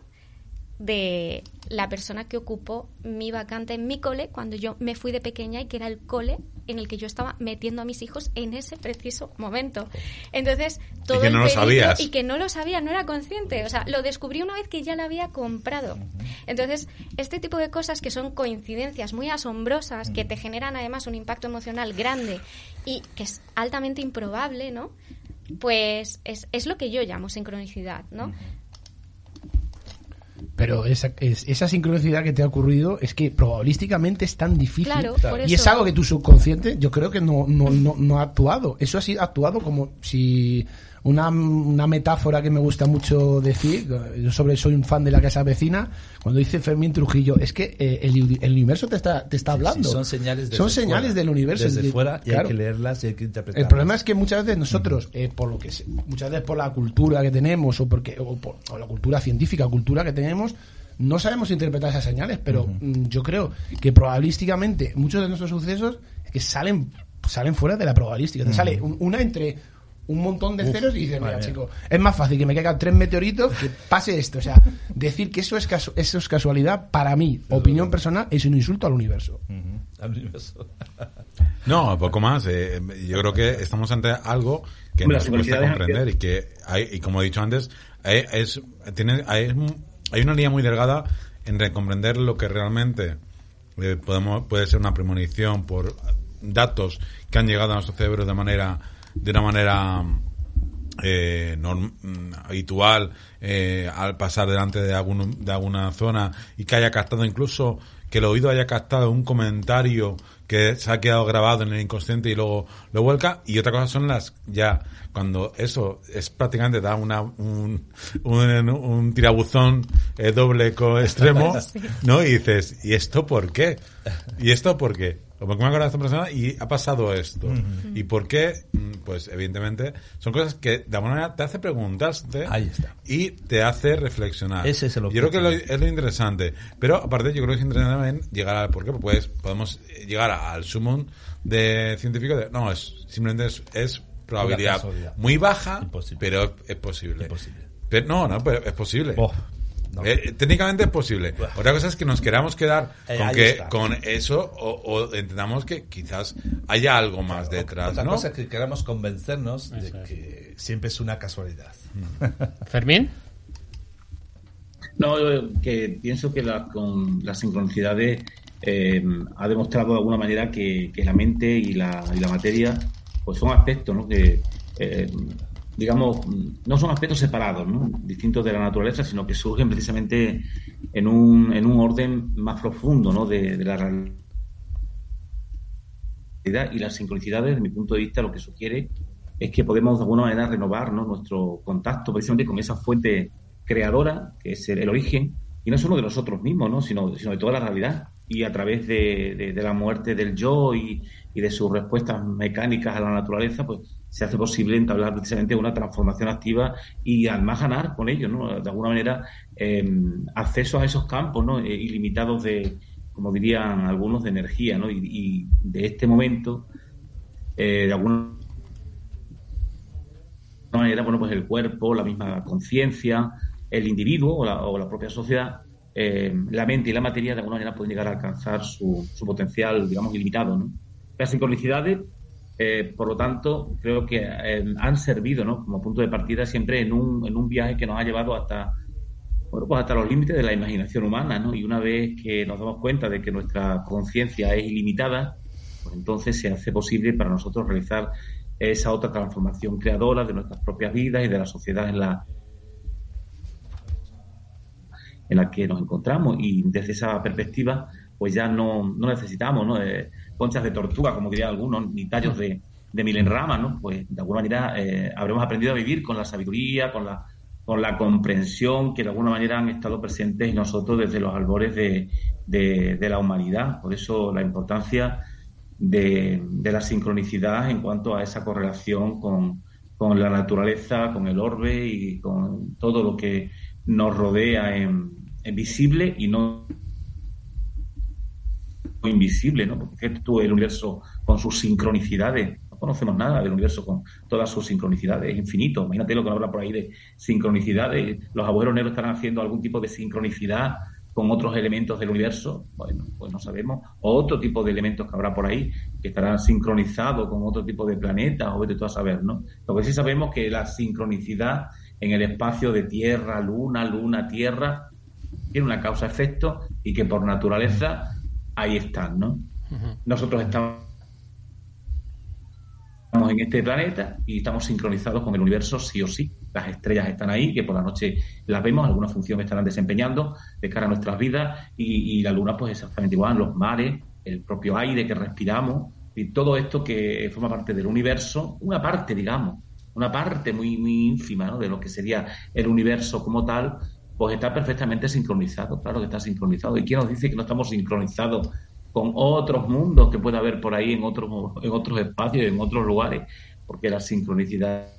de la persona que ocupó mi vacante en mi cole cuando yo me fui de pequeña y que era el cole en el que yo estaba metiendo a mis hijos en ese preciso momento. Entonces, todo que el no lo sabías. y que no lo sabía, no era consciente, o sea, lo descubrí una vez que ya la había comprado. Entonces, este tipo de cosas que son coincidencias muy asombrosas, que te generan además un impacto emocional grande y que es altamente improbable, ¿no? Pues es, es lo que yo llamo sincronicidad, ¿no? Pero esa, es- esa sincronicidad que te ha ocurrido es que probabilísticamente es tan difícil. Claro, por y es algo que tu subconsciente yo creo que no, no, no, no ha actuado. Eso ha sido actuado como si una, una metáfora que me gusta mucho decir, yo sobre soy un fan de la casa vecina, cuando dice Fermín Trujillo, es que eh, el, el universo te está, te está sí, hablando. son señales Son señales fuera. del universo. Desde fuera y claro. hay que leerlas y hay que interpretarlas. El problema es que muchas veces nosotros, eh, por lo que se- muchas veces por la cultura que tenemos o porque o por o la cultura científica, cultura que tenemos, no sabemos interpretar esas señales. Pero mm, yo creo que probabilísticamente muchos de nuestros sucesos es que salen salen fuera de la probabilística. Te sale un- una entre un montón de ceros y dices, mira, chico, es más fácil que me caigan tres meteoritos que pase esto. O sea, decir que eso es, casu- eso es casualidad, para mí, opinión personal, es un insulto al universo. Ujú, al universo. [LAUGHS] No, poco más. eh, yo creo que estamos ante algo que Hombre, nos cuesta comprender y que hay, y como he dicho antes, hay, es, tiene, hay, hay una línea muy delgada entre comprender lo que realmente eh, podemos, puede ser una premonición por datos que han llegado a nuestro cerebro de manera de una manera eh, norm- mm, habitual eh, al pasar delante de, algún, de alguna zona y que haya captado incluso que el oído haya captado un comentario que se ha quedado grabado en el inconsciente y luego lo vuelca. Y otra cosa son las ya cuando eso es prácticamente da una un, un, un tirabuzón eh, doble co extremo [LAUGHS] no y dices y esto por qué y esto por qué o por qué me acuerdo de esta persona y ha pasado esto. ¿Y por qué? Mm, Pues evidentemente son cosas que de alguna manera te hace preguntarte Ahí está. y te hace reflexionar. Ese es el Yo creo que lo- objetivo. es lo interesante. Pero aparte yo creo que es interesante también llegar al... ¿Por qué? Pues podemos llegar al sumum de científico de... No, es simplemente es, es probabilidad muy baja, Imposible. pero es posible. Imposible. Pero, no, no, pero es posible. Oh, no. Eh, técnicamente es posible. Otra cosa es que nos queramos quedar Eh, con que está. con eso o, o entendamos que quizás haya algo más detrás, Otra ¿no? cosa es que queramos convencernos de Eso es. que siempre es una casualidad. Fermín. No, yo que pienso que la, con las sincronicidades eh, ha demostrado de alguna manera que, que la mente y la, y la materia pues son aspectos ¿no? que, eh, digamos, no son aspectos separados, distintos de la naturaleza, sino que surgen precisamente en un, en un orden más profundo ¿no? de, de la realidad. Y las sincronicidades, desde mi punto de vista, lo que sugiere es que podemos de alguna manera renovar ¿no? nuestro contacto precisamente con esa fuente creadora, que es el, origen, y no solo de nosotros mismos, ¿no? sino, sino de toda la realidad. Y a través de, de- de la muerte del yo y, y de sus respuestas mecánicas a la naturaleza, pues se hace posible entablar precisamente una transformación activa y además ganar con ello, ¿no? De alguna manera, eh, acceso a esos campos, ¿no? Eh, ilimitados de, como dirían algunos, de energía, ¿no? Y, de este momento, eh, de alguna manera, bueno, pues el cuerpo, la misma conciencia, el individuo o la, propia sociedad, eh, la mente y la materia de alguna manera pueden llegar a alcanzar su, su potencial, digamos, ilimitado, ¿no? Las sincronicidades, eh, por lo tanto, creo que eh, han servido, ¿no? Como punto de partida siempre en un, en un viaje que nos ha llevado hasta, bueno, pues hasta los límites de la imaginación humana, ¿no? Y una vez que nos damos cuenta de que nuestra conciencia es ilimitada, pues entonces se hace posible para nosotros realizar esa otra transformación creadora de nuestras propias vidas y de la sociedad en la en la que nos encontramos y desde esa perspectiva pues ya no, no necesitamos ¿no? Eh, conchas de tortuga como dirían algunos ni tallos de, de milenrama ¿no? pues de alguna manera eh, habremos aprendido a vivir con la sabiduría con la con la comprensión que de alguna manera han estado presentes en nosotros desde los albores de, de, la humanidad por eso la importancia de, de la sincronicidad en cuanto a esa correlación con, con la naturaleza, con el orbe y con todo lo que nos rodea en visible y no invisible, ¿no? Porque tú el universo con sus sincronicidades, no conocemos nada del universo con todas sus sincronicidades, es infinito. Imagínate lo que habla por ahí de sincronicidades. Los abuelos negros estarán haciendo algún tipo de sincronicidad con otros elementos del universo, bueno, pues no sabemos, o otro tipo de elementos que habrá por ahí que estarán sincronizados con otro tipo de planetas, o vete tú a saber, ¿no? Lo que sí sabemos que la sincronicidad en el espacio de Tierra, Luna, Luna, Tierra, tiene una causa-efecto y que por naturaleza ahí están, ¿no? Nosotros estamos en este planeta y estamos sincronizados con el universo sí o sí. Las estrellas están ahí, que por la noche las vemos, alguna función estarán desempeñando de cara a nuestras vidas y, y la luna pues exactamente igual, los mares, el propio aire que respiramos y todo esto que forma parte del universo, una parte, digamos, una parte muy, muy ínfima ¿no? de lo que sería el universo como tal, pues está perfectamente sincronizado, claro que está sincronizado. ¿Y quién nos dice que no estamos sincronizados con otros mundos que pueda haber por ahí en otros, en otros espacios, en otros lugares? Porque la sincronicidad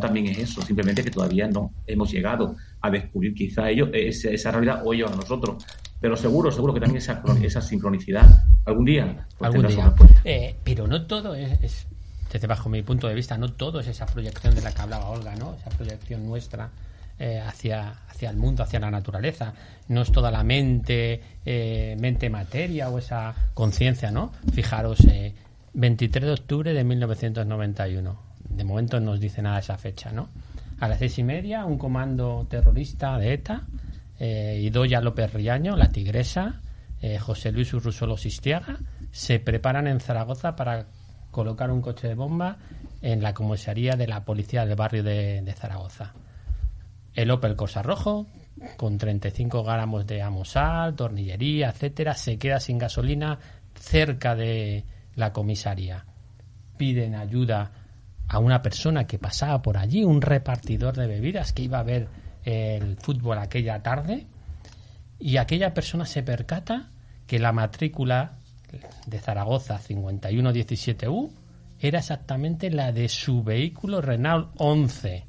también es eso, simplemente que todavía no hemos llegado a descubrir quizá ellos esa, esa realidad o ellos a nosotros. Pero seguro, seguro que también esa, esa sincronicidad algún día. pues, Algún día. Eh, pero no todo es, es- desde bajo mi punto de vista, no todo es esa proyección de la que hablaba Olga, ¿no? Esa proyección nuestra eh, hacia, hacia el mundo, hacia la naturaleza. No es toda la mente, eh, mente materia o esa conciencia, ¿no? Fijaros, eh, 23 de octubre de 1991. De momento no nos dice nada esa fecha, ¿no? A las seis y media, un comando terrorista de ETA, eh, Idoya López Riaño, la tigresa, José Luis Urrusuelo Sistiaga, se preparan en Zaragoza para colocar un coche de bomba en la comisaría de la policía del barrio de, Zaragoza. El Opel Corsa Rojo, con 35 gramos de amosal, tornillería, etcétera, se queda sin gasolina cerca de la comisaría. Piden ayuda a una persona que pasaba por allí, un repartidor de bebidas que iba a ver el fútbol aquella tarde, y aquella persona se percata que la matrícula de Zaragoza 5117U era exactamente la de su vehículo Renault 11.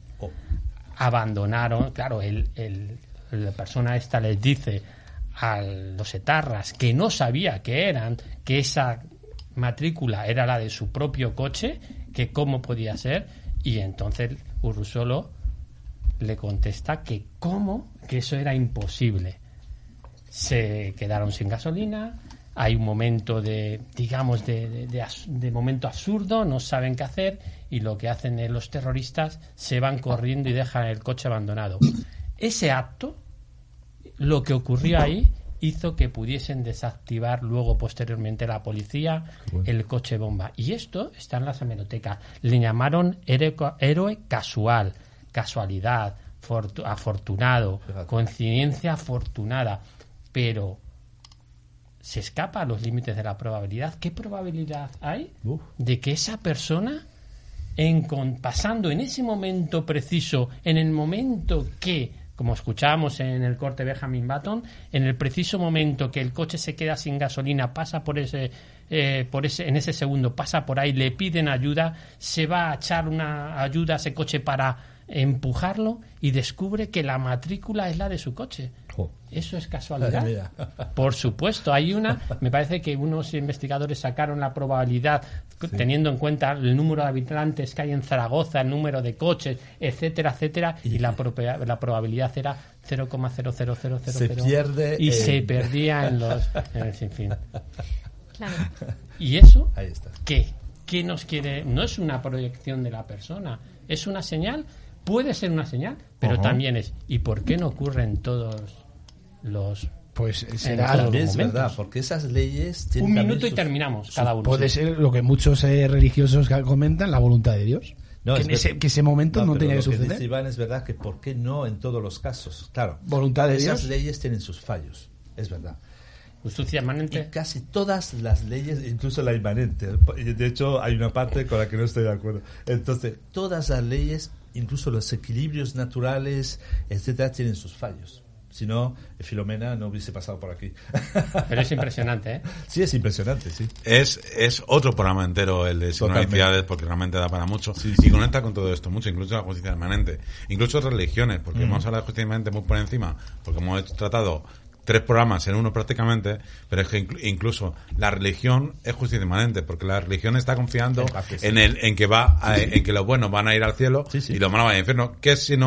Abandonaron, claro, el, el- la persona esta les dice a los etarras que no sabía que eran, que esa matrícula era la de su propio coche, que cómo podía ser, y entonces Urusolo le contesta que cómo, que eso era imposible. Se quedaron sin gasolina, hay un momento de, digamos, de, de- de as- de momento absurdo, no saben qué hacer y lo que hacen es los terroristas se van corriendo y dejan el coche abandonado. Ese acto, lo que ocurrió ahí, hizo que pudiesen desactivar luego posteriormente la policía el coche bomba. Y esto está en las hemerotecas. Le llamaron héroe, héroe casual, casualidad, fortu- afortunado, coincidencia afortunada. Pero se escapa a los límites de la probabilidad. ¿Qué probabilidad hay Uf. de que esa persona, en, con- pasando en ese momento preciso, en el momento que, como escuchábamos en el corte Benjamin Button, en el preciso momento que el coche se queda sin gasolina, pasa por ese, eh, por ese, en ese segundo, pasa por ahí, le piden ayuda, se va a echar una ayuda a ese coche para empujarlo y descubre que la matrícula es la de su coche. ¿Eso es casualidad? [LAUGHS] Por supuesto, hay una, me parece que unos investigadores sacaron la probabilidad, teniendo en cuenta el número de habitantes que hay en Zaragoza, el número de coches, etcétera, etcétera, y la, propia- la probabilidad era 0,00000. Se pierde Y en- se perdía en los [LAUGHS] en el sinfín. Claro. ¿Y eso Ahí está. qué? ¿Qué nos quiere? No es una proyección de la persona, es una señal, puede ser una señal, pero también es, ¿y por qué no ocurre en todos los Pues En será es verdad, porque esas leyes tienen un minuto y sus- terminamos cada uno? Puede sí. ser lo que muchos eh, religiosos que comentan, la voluntad de Dios. No, que, es en ese, que momento no, pero tenía que lo suceder. dice Iván es verdad que ¿por qué no en todos los casos? Claro. Voluntad de Esas Dios. leyes tienen sus fallos, es verdad. Justicia Y emanente. casi todas las leyes, incluso la inmanente, de hecho hay una parte con la que no estoy de acuerdo. Entonces, todas las leyes, incluso los equilibrios naturales, etcétera, tienen sus fallos. Si no, Filomena no hubiese pasado por aquí. [LAUGHS] Pero es impresionante, ¿eh? sí, es impresionante, sí. Es, es otro programa entero el de sincronicidades porque realmente da para mucho Sí, y conecta con todo esto mucho, incluso la justicia inmanente, incluso religiones, porque hemos hablado de justicia inmanente muy por encima, porque hemos tratado tres programas en uno prácticamente, pero es que inclu- incluso la religión es justicia inmanente, porque la religión está confiando En parte, sí. en el en que va a- en que los buenos van a ir al cielo Sí, sí. y los malos van al infierno, que es si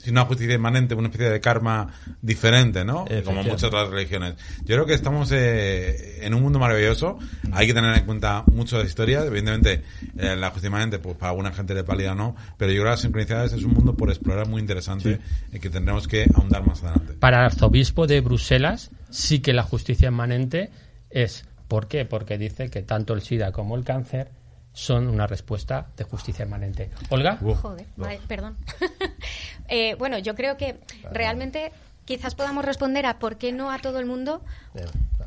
no si una justicia inmanente, una especie de karma diferente, ¿no? Como Efectivamente. muchas otras religiones. Yo creo que estamos eh, en un mundo maravilloso. Hay que tener en cuenta mucho de la historia. Evidentemente, eh, la justicia inmanente, pues para alguna gente le pálida no. Pero yo creo que las sincronicidades es un mundo por explorar muy interesante y que tendremos que ahondar más adelante. Para el arzobispo de Bruselas, sí que la justicia inmanente es. ¿Por qué? Porque dice que tanto el SIDA como el cáncer son una respuesta de justicia inmanente. Olga, Joder, vale, perdón. [LAUGHS] Eh, bueno, yo creo que realmente quizás podamos responder a por qué no a todo el mundo,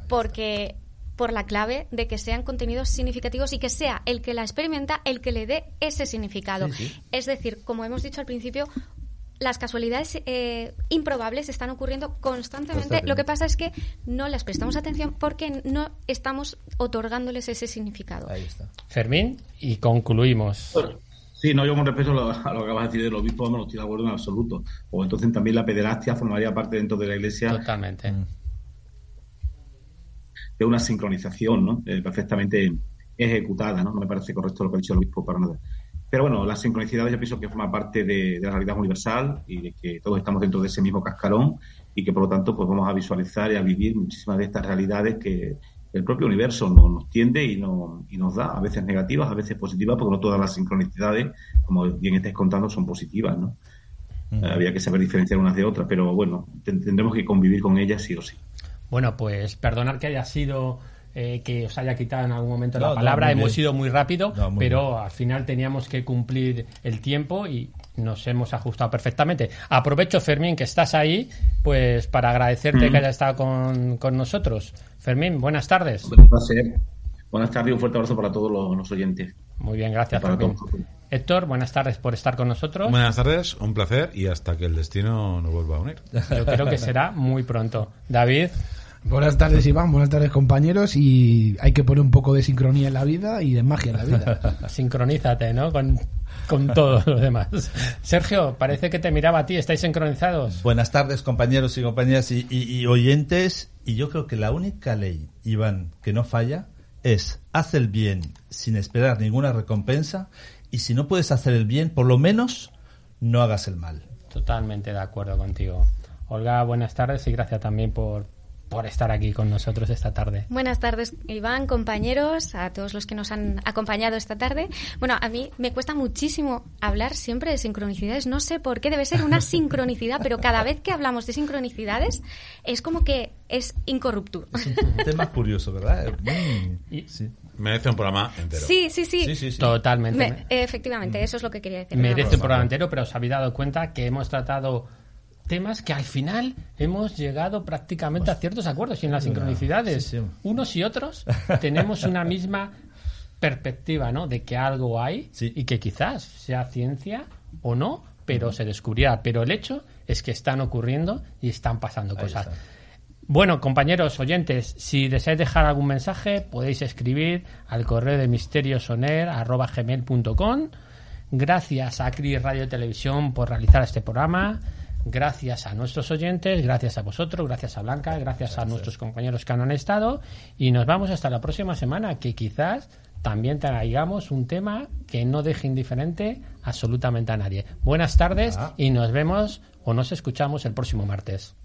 porque por la clave de que sean contenidos significativos y que sea el que la experimenta el que le dé ese significado. Sí, sí. Es decir, como hemos dicho al principio, las casualidades eh, improbables están ocurriendo constantemente. Lo que pasa es que no les prestamos atención porque no estamos otorgándoles ese significado. Ahí está. Fermín, y concluimos. Sí, no, yo con respecto a lo, a lo que acabas de decir del obispo, no estoy de acuerdo en absoluto. O entonces también la pederastia formaría parte dentro de la iglesia Totalmente. de una sincronización ¿no? Eh, perfectamente ejecutada. ¿no? no me parece correcto lo que ha dicho el obispo para nada. Pero bueno, las sincronicidades yo pienso que forma parte de, de la realidad universal y de que todos estamos dentro de ese mismo cascarón y que por lo tanto pues vamos a visualizar y a vivir muchísimas de estas realidades que el propio universo nos, nos tiende y, no- y nos da, a veces negativas, a veces positivas, porque no todas las sincronicidades, como bien estáis contando, son positivas, ¿no? Eh, había que saber diferenciar unas de otras, pero bueno, ten- tendremos que convivir con ellas sí o sí. Bueno, pues perdonar que haya sido eh, que os haya quitado en algún momento No, la palabra. Hemos bien. sido muy rápido, No, muy pero al final teníamos que cumplir el tiempo y nos hemos ajustado perfectamente. Aprovecho, Fermín, que estás ahí, pues para agradecerte que hayas estado con, con nosotros. Fermín, buenas tardes. Buenas tardes y un fuerte abrazo para todos los, los oyentes. Muy bien, gracias, Para todos. Héctor, buenas tardes por estar con nosotros. Buenas tardes, un placer y hasta que el destino nos vuelva a unir. Yo creo que [LAUGHS] será muy pronto. David, Buenas tardes, Iván. Buenas tardes, compañeros. Y hay que poner un poco de sincronía en la vida y de magia en la vida. [LAUGHS] Sincronízate, ¿no? Con, con todo lo demás. Sergio, parece que te miraba a ti. ¿Estáis sincronizados? Buenas tardes, compañeros y compañeras y, y- y oyentes. Y yo creo que la única ley, Iván, que no falla es haz el bien sin esperar ninguna recompensa y si no puedes hacer el bien, por lo menos no hagas el mal. Totalmente de acuerdo contigo. Olga, buenas tardes y gracias también por, por estar aquí con nosotros esta tarde. Buenas tardes, Iván, compañeros, a todos los que nos han acompañado esta tarde. Bueno, a mí me cuesta muchísimo hablar siempre de sincronicidades. No sé por qué debe ser una [LAUGHS] sincronicidad, pero cada vez que hablamos de sincronicidades es como que es incorrupto. Un tema curioso, ¿verdad? [LAUGHS] Mm, Y- sí. Merece un programa entero. Sí, sí, sí. Sí, sí, sí. Totalmente. Me- efectivamente, eso es lo que quería decir. merece un programa entero, pero os habéis dado cuenta que hemos tratado temas que al final hemos llegado prácticamente a ciertos acuerdos y en las sincronicidades Sí, sí. unos y otros [LAUGHS] tenemos una misma perspectiva ¿no? de que algo hay Sí. y que quizás sea ciencia o no pero se descubrirá pero el hecho es que están ocurriendo y están pasando Ahí cosas está. bueno, compañeros oyentes, si deseáis dejar algún mensaje, podéis escribir al correo de misteriosoner.gmail.com. Gracias a Cris Radio Televisión por realizar este programa. Gracias a nuestros oyentes, gracias a vosotros, gracias a Blanca, gracias a nuestros compañeros que han estado. Y nos vamos hasta la próxima semana, que quizás también traigamos un tema que no deje indiferente absolutamente a nadie. Buenas tardes Ah. y nos vemos o nos escuchamos el próximo martes.